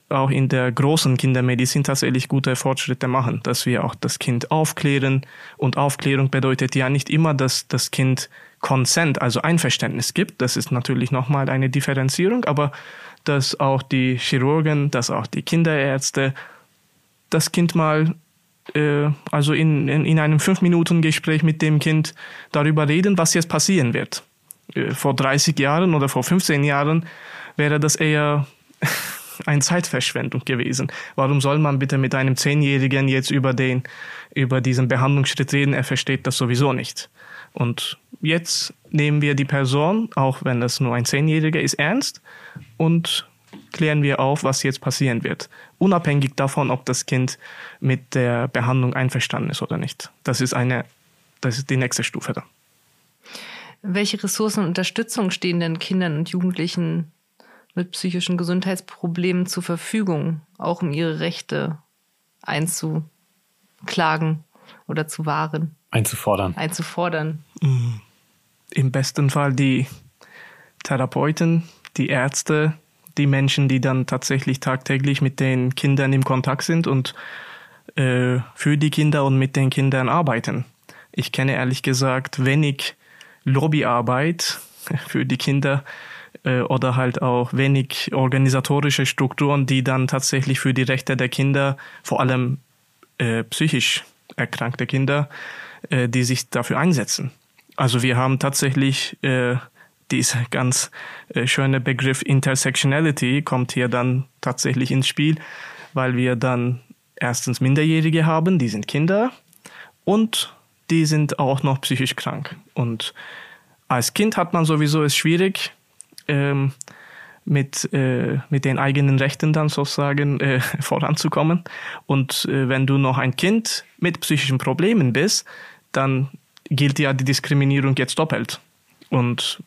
auch in der großen Kindermedizin tatsächlich gute Fortschritte machen, dass wir auch das Kind aufklären. Und Aufklärung bedeutet ja nicht immer, dass das Kind Consent, also Einverständnis gibt. Das ist natürlich nochmal eine Differenzierung, aber dass auch die Chirurgen, dass auch die Kinderärzte das Kind mal, äh, also in, in, in einem fünf Minuten Gespräch mit dem Kind darüber reden, was jetzt passieren wird. Äh, vor 30 Jahren oder vor 15 Jahren wäre das eher eine Zeitverschwendung gewesen. Warum soll man bitte mit einem Zehnjährigen jetzt über den, über diesen Behandlungsschritt reden? Er versteht das sowieso nicht. Und jetzt nehmen wir die Person, auch wenn das nur ein Zehnjähriger ist, ernst und klären wir auf, was jetzt passieren wird. Unabhängig davon, ob das Kind mit der Behandlung einverstanden ist oder nicht. Das ist eine, das ist die nächste Stufe da. Welche Ressourcen und Unterstützung stehen denn Kindern und Jugendlichen mit psychischen Gesundheitsproblemen zur Verfügung, auch um ihre Rechte einzuklagen oder zu wahren? Einzufordern. Einzufordern. Mm. Im besten Fall die Therapeuten, die Ärzte, die Menschen, die dann tatsächlich tagtäglich mit den Kindern im Kontakt sind und äh, für die Kinder und mit den Kindern arbeiten. Ich kenne ehrlich gesagt wenig Lobbyarbeit für die Kinder äh, oder halt auch wenig organisatorische Strukturen, die dann tatsächlich für die Rechte der Kinder, vor allem äh, psychisch erkrankte Kinder, äh, die sich dafür einsetzen. Also wir haben tatsächlich äh, dieser ganz äh, schöne Begriff Intersectionality kommt hier dann tatsächlich ins Spiel, weil wir dann erstens Minderjährige haben, die sind Kinder und die sind auch noch psychisch krank. Und als Kind hat man sowieso es schwierig, ähm, mit, äh, mit den eigenen Rechten dann sozusagen äh, voranzukommen. Und äh, wenn du noch ein Kind mit psychischen Problemen bist, dann gilt ja die Diskriminierung jetzt doppelt. Und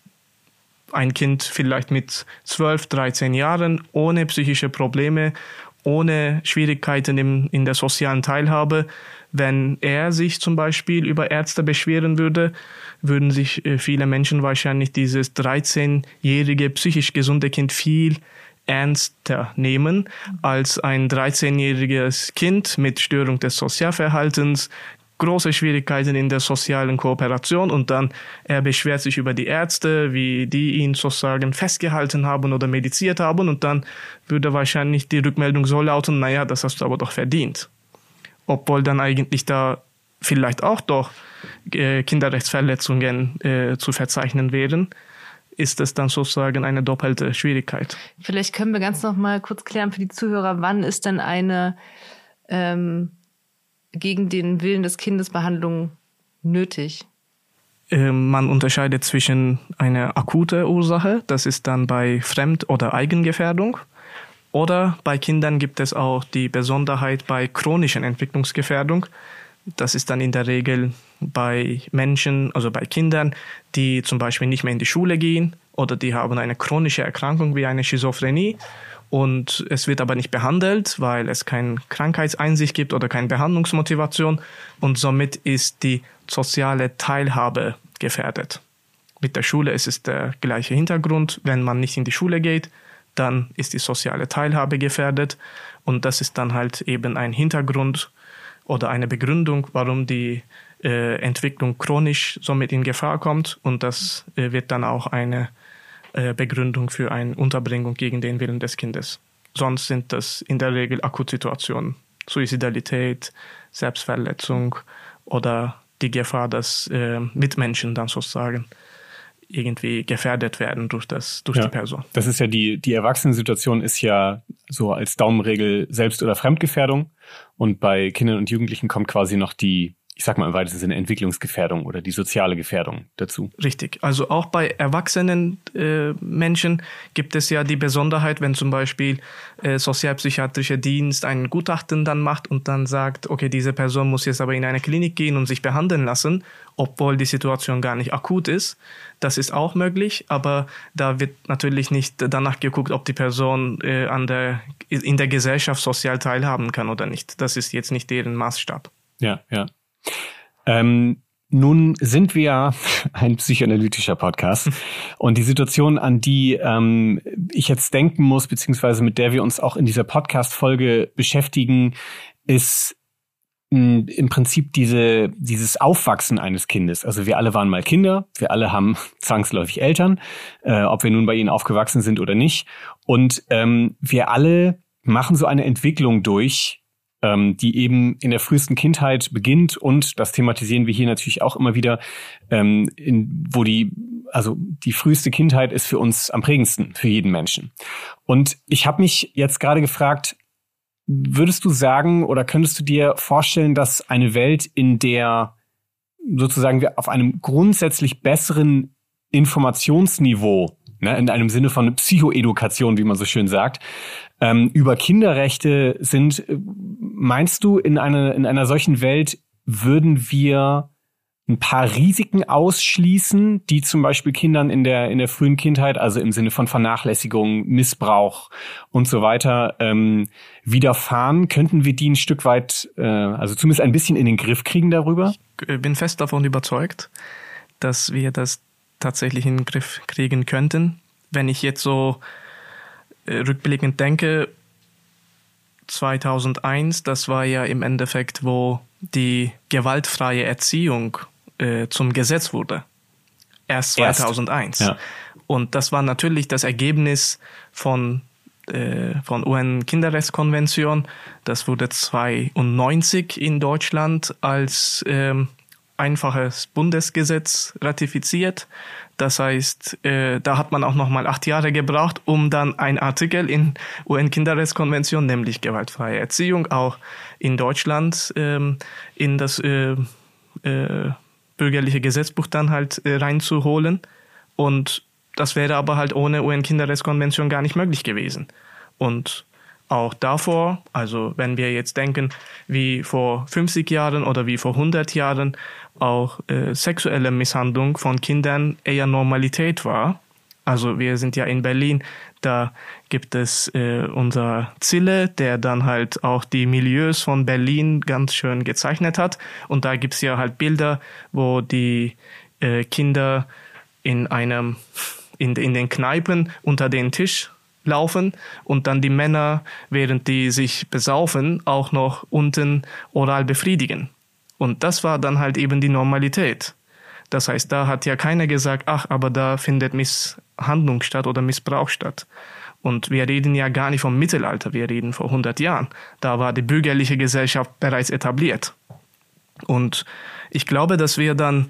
ein Kind vielleicht mit 12, 13 Jahren ohne psychische Probleme, ohne Schwierigkeiten in, in der sozialen Teilhabe, wenn er sich zum Beispiel über Ärzte beschweren würde, würden sich äh, viele Menschen wahrscheinlich dieses 13-jährige psychisch gesunde Kind viel ernster nehmen als ein 13-jähriges Kind mit Störung des Sozialverhaltens, große Schwierigkeiten in der sozialen Kooperation und dann er beschwert sich über die Ärzte, wie die ihn sozusagen festgehalten haben oder mediziert haben und dann würde wahrscheinlich die Rückmeldung so lauten, naja, das hast du aber doch verdient. Obwohl dann eigentlich da vielleicht auch doch äh, Kinderrechtsverletzungen äh, zu verzeichnen wären, ist es dann sozusagen eine doppelte Schwierigkeit. Vielleicht können wir ganz noch mal kurz klären für die Zuhörer, wann ist denn eine ähm, gegen den Willen des Kindes Behandlung nötig? Ähm, man unterscheidet zwischen einer akute Ursache, das ist dann bei Fremd- oder Eigengefährdung, oder bei Kindern gibt es auch die Besonderheit bei chronischen Entwicklungsgefährdung. Das ist dann in der Regel bei Menschen, also bei Kindern, die zum Beispiel nicht mehr in die Schule gehen oder die haben eine chronische Erkrankung wie eine Schizophrenie und es wird aber nicht behandelt, weil es keine Krankheitseinsicht gibt oder keine Behandlungsmotivation und somit ist die soziale Teilhabe gefährdet. Mit der Schule ist es der gleiche Hintergrund. Wenn man nicht in die Schule geht, dann ist die soziale Teilhabe gefährdet. Und das ist dann halt eben ein Hintergrund oder eine Begründung, warum die äh, Entwicklung chronisch somit in Gefahr kommt. Und das äh, wird dann auch eine äh, Begründung für eine Unterbringung gegen den Willen des Kindes. Sonst sind das in der Regel Akutsituationen, Suizidalität, Selbstverletzung oder die Gefahr, dass äh, Mitmenschen dann sozusagen irgendwie gefährdet werden durch das durch ja, die Person. Das ist ja die die Erwachsenensituation ist ja so als Daumenregel Selbst- oder Fremdgefährdung und bei Kindern und Jugendlichen kommt quasi noch die ich sag mal im weitesten Sinne Entwicklungsgefährdung oder die soziale Gefährdung dazu. Richtig. Also auch bei erwachsenen äh, Menschen gibt es ja die Besonderheit, wenn zum Beispiel äh, sozialpsychiatrischer Dienst ein Gutachten dann macht und dann sagt, okay, diese Person muss jetzt aber in eine Klinik gehen und sich behandeln lassen, obwohl die Situation gar nicht akut ist. Das ist auch möglich, aber da wird natürlich nicht danach geguckt, ob die Person äh, an der, in der Gesellschaft sozial teilhaben kann oder nicht. Das ist jetzt nicht deren Maßstab. Ja, ja. Ähm, nun sind wir ein psychoanalytischer Podcast und die Situation, an die ähm, ich jetzt denken muss, beziehungsweise mit der wir uns auch in dieser Podcast-Folge beschäftigen, ist im Prinzip diese, dieses Aufwachsen eines Kindes. Also wir alle waren mal Kinder, wir alle haben zwangsläufig Eltern, äh, ob wir nun bei ihnen aufgewachsen sind oder nicht. Und ähm, wir alle machen so eine Entwicklung durch, ähm, die eben in der frühesten Kindheit beginnt und das thematisieren wir hier natürlich auch immer wieder, ähm, in, wo die also die früheste Kindheit ist für uns am prägendsten für jeden Menschen. Und ich habe mich jetzt gerade gefragt, würdest du sagen oder könntest du dir vorstellen, dass eine Welt, in der sozusagen wir auf einem grundsätzlich besseren Informationsniveau ne, in einem Sinne von Psychoedukation, wie man so schön sagt, ähm, über Kinderrechte sind. Meinst du, in, eine, in einer solchen Welt würden wir ein paar Risiken ausschließen, die zum Beispiel Kindern in der in der frühen Kindheit, also im Sinne von Vernachlässigung, Missbrauch und so weiter, ähm, widerfahren? Könnten wir die ein Stück weit, äh, also zumindest ein bisschen in den Griff kriegen darüber? Ich bin fest davon überzeugt, dass wir das tatsächlich in den Griff kriegen könnten. Wenn ich jetzt so äh, rückblickend denke, 2001, das war ja im Endeffekt, wo die gewaltfreie Erziehung äh, zum Gesetz wurde. Erst 2001. Erst. Ja. Und das war natürlich das Ergebnis von äh, von UN-Kinderrechtskonvention. Das wurde 92 in Deutschland als ähm, einfaches Bundesgesetz ratifiziert. Das heißt, äh, da hat man auch noch mal acht Jahre gebraucht, um dann ein Artikel in UN-Kinderrechtskonvention, nämlich gewaltfreie Erziehung, auch in Deutschland ähm, in das äh, äh, bürgerliche Gesetzbuch dann halt äh, reinzuholen. Und das wäre aber halt ohne UN-Kinderrechtskonvention gar nicht möglich gewesen. Und auch davor, also wenn wir jetzt denken, wie vor 50 Jahren oder wie vor 100 Jahren auch äh, sexuelle Misshandlung von Kindern eher Normalität war. Also wir sind ja in Berlin, da gibt es äh, unser Zille, der dann halt auch die Milieus von Berlin ganz schön gezeichnet hat. Und da gibt's ja halt Bilder, wo die äh, Kinder in einem in, in den Kneipen unter den Tisch laufen und dann die Männer, während die sich besaufen, auch noch unten oral befriedigen. Und das war dann halt eben die Normalität. Das heißt, da hat ja keiner gesagt, ach, aber da findet Misshandlung statt oder Missbrauch statt. Und wir reden ja gar nicht vom Mittelalter, wir reden vor 100 Jahren. Da war die bürgerliche Gesellschaft bereits etabliert. Und ich glaube, dass wir dann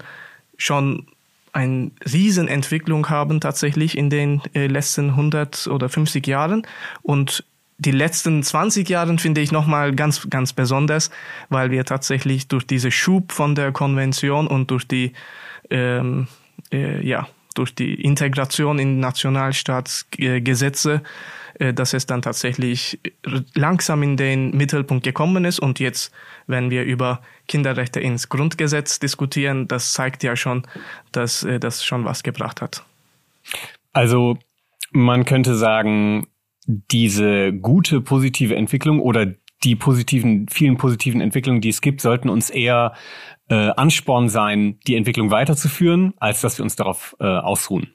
schon eine Riesenentwicklung haben tatsächlich in den äh, letzten 100 oder 50 Jahren und die letzten 20 Jahren finde ich nochmal ganz, ganz besonders, weil wir tatsächlich durch diese Schub von der Konvention und durch die, ähm, äh, ja, durch die Integration in Nationalstaatsgesetze, äh, dass es dann tatsächlich langsam in den Mittelpunkt gekommen ist und jetzt, wenn wir über Kinderrechte ins Grundgesetz diskutieren, das zeigt ja schon, dass äh, das schon was gebracht hat. Also man könnte sagen, diese gute positive Entwicklung oder die positiven, vielen positiven Entwicklungen, die es gibt, sollten uns eher äh, Ansporn sein, die Entwicklung weiterzuführen, als dass wir uns darauf äh, ausruhen.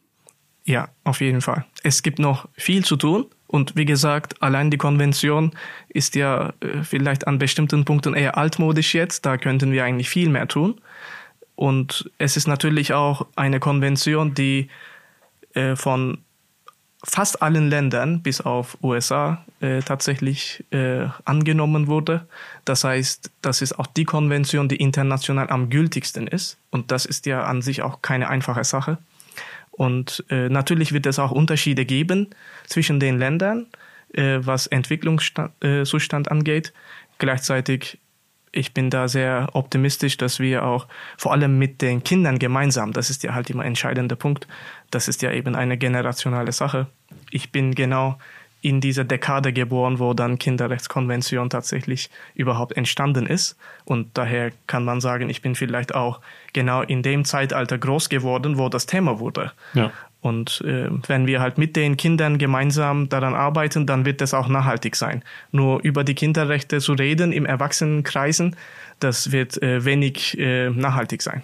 Ja, auf jeden Fall. Es gibt noch viel zu tun, und wie gesagt, allein die Konvention ist ja äh, vielleicht an bestimmten Punkten eher altmodisch jetzt. Da könnten wir eigentlich viel mehr tun. Und es ist natürlich auch eine Konvention, die äh, von fast allen Ländern bis auf USA äh, tatsächlich äh, angenommen wurde. Das heißt, das ist auch die Konvention, die international am gültigsten ist. Und das ist ja an sich auch keine einfache Sache. Und äh, natürlich wird es auch Unterschiede geben zwischen den Ländern, äh, was Entwicklungszustand äh, angeht. Gleichzeitig, ich bin da sehr optimistisch, dass wir auch vor allem mit den Kindern gemeinsam, das ist ja halt immer entscheidender Punkt, das ist ja eben eine generationale Sache. Ich bin genau in dieser Dekade geboren, wo dann Kinderrechtskonvention tatsächlich überhaupt entstanden ist. Und daher kann man sagen, ich bin vielleicht auch genau in dem Zeitalter groß geworden, wo das Thema wurde. Ja. Und äh, wenn wir halt mit den Kindern gemeinsam daran arbeiten, dann wird das auch nachhaltig sein. Nur über die Kinderrechte zu reden im Erwachsenenkreisen, das wird äh, wenig äh, nachhaltig sein.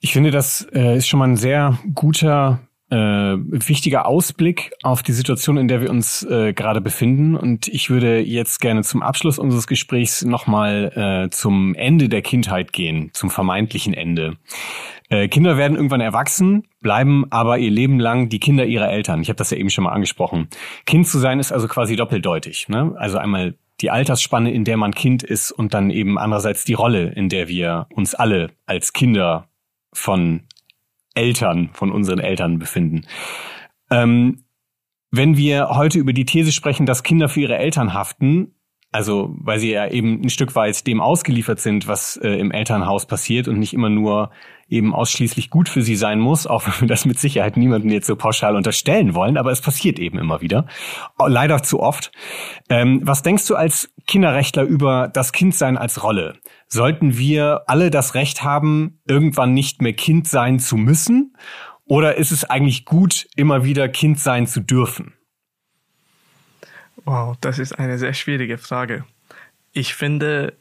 Ich finde, das äh, ist schon mal ein sehr guter äh, wichtiger Ausblick auf die Situation, in der wir uns äh, gerade befinden. Und ich würde jetzt gerne zum Abschluss unseres Gesprächs nochmal äh, zum Ende der Kindheit gehen, zum vermeintlichen Ende. Äh, Kinder werden irgendwann erwachsen, bleiben aber ihr Leben lang die Kinder ihrer Eltern. Ich habe das ja eben schon mal angesprochen. Kind zu sein ist also quasi doppeldeutig. Ne? Also einmal die Altersspanne, in der man Kind ist und dann eben andererseits die Rolle, in der wir uns alle als Kinder von Eltern, von unseren Eltern befinden. Ähm, wenn wir heute über die These sprechen, dass Kinder für ihre Eltern haften, also weil sie ja eben ein Stück weit dem ausgeliefert sind, was äh, im Elternhaus passiert und nicht immer nur eben ausschließlich gut für sie sein muss, auch wenn wir das mit Sicherheit niemandem jetzt so pauschal unterstellen wollen, aber es passiert eben immer wieder. Leider zu oft. Ähm, was denkst du als Kinderrechtler über das Kindsein als Rolle? Sollten wir alle das Recht haben, irgendwann nicht mehr Kind sein zu müssen? Oder ist es eigentlich gut, immer wieder Kind sein zu dürfen? Wow, das ist eine sehr schwierige Frage. Ich finde,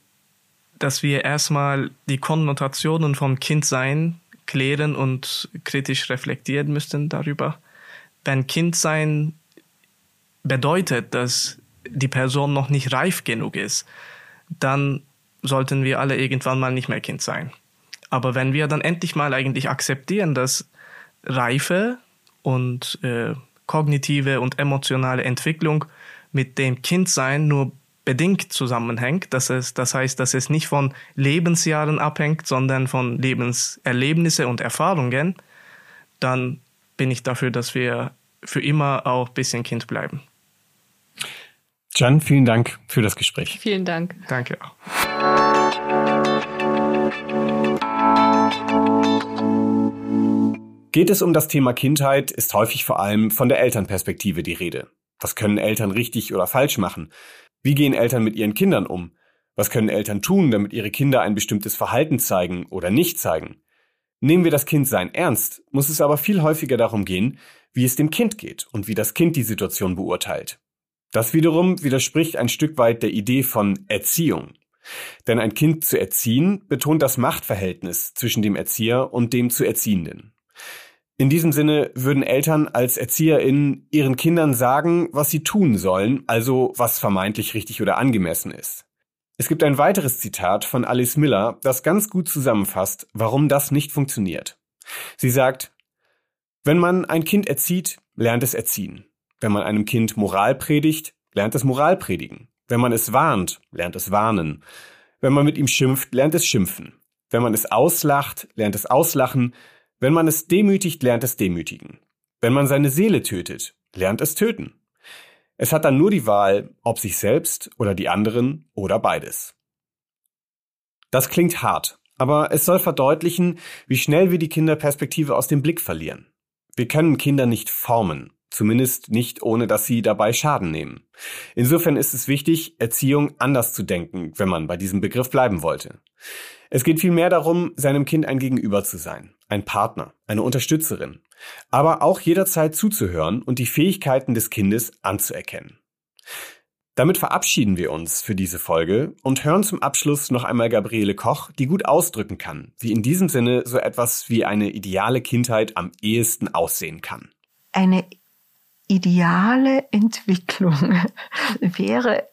dass wir erstmal die Konnotationen vom Kindsein klären und kritisch reflektieren müssten darüber. Wenn Kindsein bedeutet, dass die Person noch nicht reif genug ist, dann sollten wir alle irgendwann mal nicht mehr Kind sein. Aber wenn wir dann endlich mal eigentlich akzeptieren, dass Reife und äh, kognitive und emotionale Entwicklung mit dem Kindsein nur bedingt zusammenhängt. Das, ist, das heißt, dass es nicht von Lebensjahren abhängt, sondern von Lebenserlebnisse und Erfahrungen, dann bin ich dafür, dass wir für immer auch ein bisschen Kind bleiben. Jan, vielen Dank für das Gespräch. Vielen Dank. Danke auch. Geht es um das Thema Kindheit, ist häufig vor allem von der Elternperspektive die Rede. Was können Eltern richtig oder falsch machen? Wie gehen Eltern mit ihren Kindern um? Was können Eltern tun, damit ihre Kinder ein bestimmtes Verhalten zeigen oder nicht zeigen? Nehmen wir das Kindsein ernst, muss es aber viel häufiger darum gehen, wie es dem Kind geht und wie das Kind die Situation beurteilt. Das wiederum widerspricht ein Stück weit der Idee von Erziehung. Denn ein Kind zu erziehen betont das Machtverhältnis zwischen dem Erzieher und dem zu Erziehenden. In diesem Sinne würden Eltern als ErzieherInnen ihren Kindern sagen, was sie tun sollen, also was vermeintlich richtig oder angemessen ist. Es gibt ein weiteres Zitat von Alice Miller, das ganz gut zusammenfasst, warum das nicht funktioniert. Sie sagt, wenn man ein Kind erzieht, lernt es erziehen. Wenn man einem Kind Moral predigt, lernt es Moral predigen. Wenn man es warnt, lernt es warnen. Wenn man mit ihm schimpft, lernt es schimpfen. Wenn man es auslacht, lernt es auslachen. Wenn man es demütigt, lernt es demütigen. Wenn man seine Seele tötet, lernt es töten. Es hat dann nur die Wahl, ob sich selbst oder die anderen oder beides. Das klingt hart, aber es soll verdeutlichen, wie schnell wir die Kinderperspektive aus dem Blick verlieren. Wir können Kinder nicht formen, zumindest nicht ohne dass sie dabei Schaden nehmen. Insofern ist es wichtig, Erziehung anders zu denken, wenn man bei diesem Begriff bleiben wollte. Es geht vielmehr darum, seinem Kind ein Gegenüber zu sein, ein Partner, eine Unterstützerin, aber auch jederzeit zuzuhören und die Fähigkeiten des Kindes anzuerkennen. Damit verabschieden wir uns für diese Folge und hören zum Abschluss noch einmal Gabriele Koch, die gut ausdrücken kann, wie in diesem Sinne so etwas wie eine ideale Kindheit am ehesten aussehen kann. Eine ideale Entwicklung wäre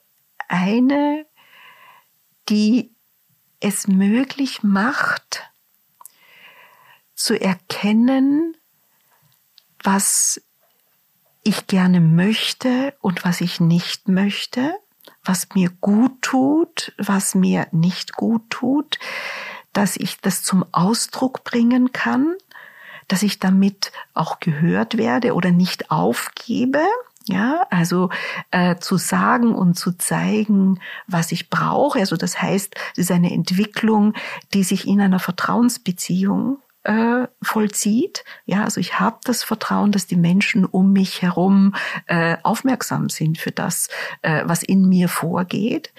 eine, die es möglich macht, zu erkennen, was ich gerne möchte und was ich nicht möchte, was mir gut tut, was mir nicht gut tut, dass ich das zum Ausdruck bringen kann, dass ich damit auch gehört werde oder nicht aufgebe. Ja, also äh, zu sagen und zu zeigen, was ich brauche. Also das heißt, es ist eine Entwicklung, die sich in einer Vertrauensbeziehung äh, vollzieht. Ja, also ich habe das Vertrauen, dass die Menschen um mich herum äh, aufmerksam sind für das, äh, was in mir vorgeht.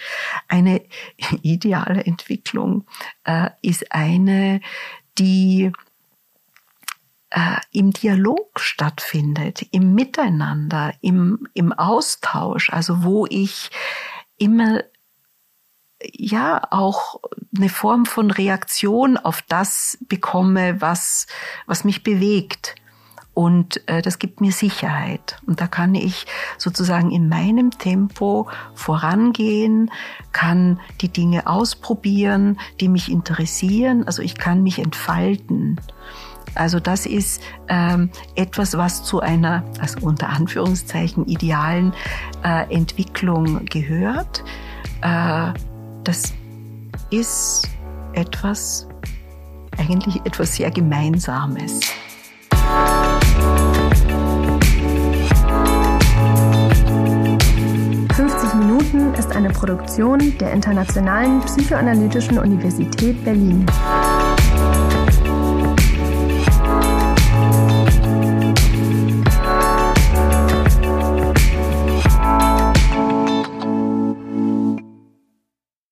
Eine ideale Entwicklung äh, ist eine, die äh, im Dialog stattfindet, im Miteinander, im, im Austausch, also wo ich immer ja auch eine Form von Reaktion auf das bekomme, was, was mich bewegt. Und äh, das gibt mir Sicherheit. Und da kann ich sozusagen in meinem Tempo vorangehen, kann die Dinge ausprobieren, die mich interessieren. Also ich kann mich entfalten. Also das ist ähm, etwas, was zu einer, also unter Anführungszeichen, idealen äh, Entwicklung gehört. Äh, das ist etwas, eigentlich etwas sehr Gemeinsames. Minuten ist eine Produktion der Internationalen Psychoanalytischen Universität Berlin.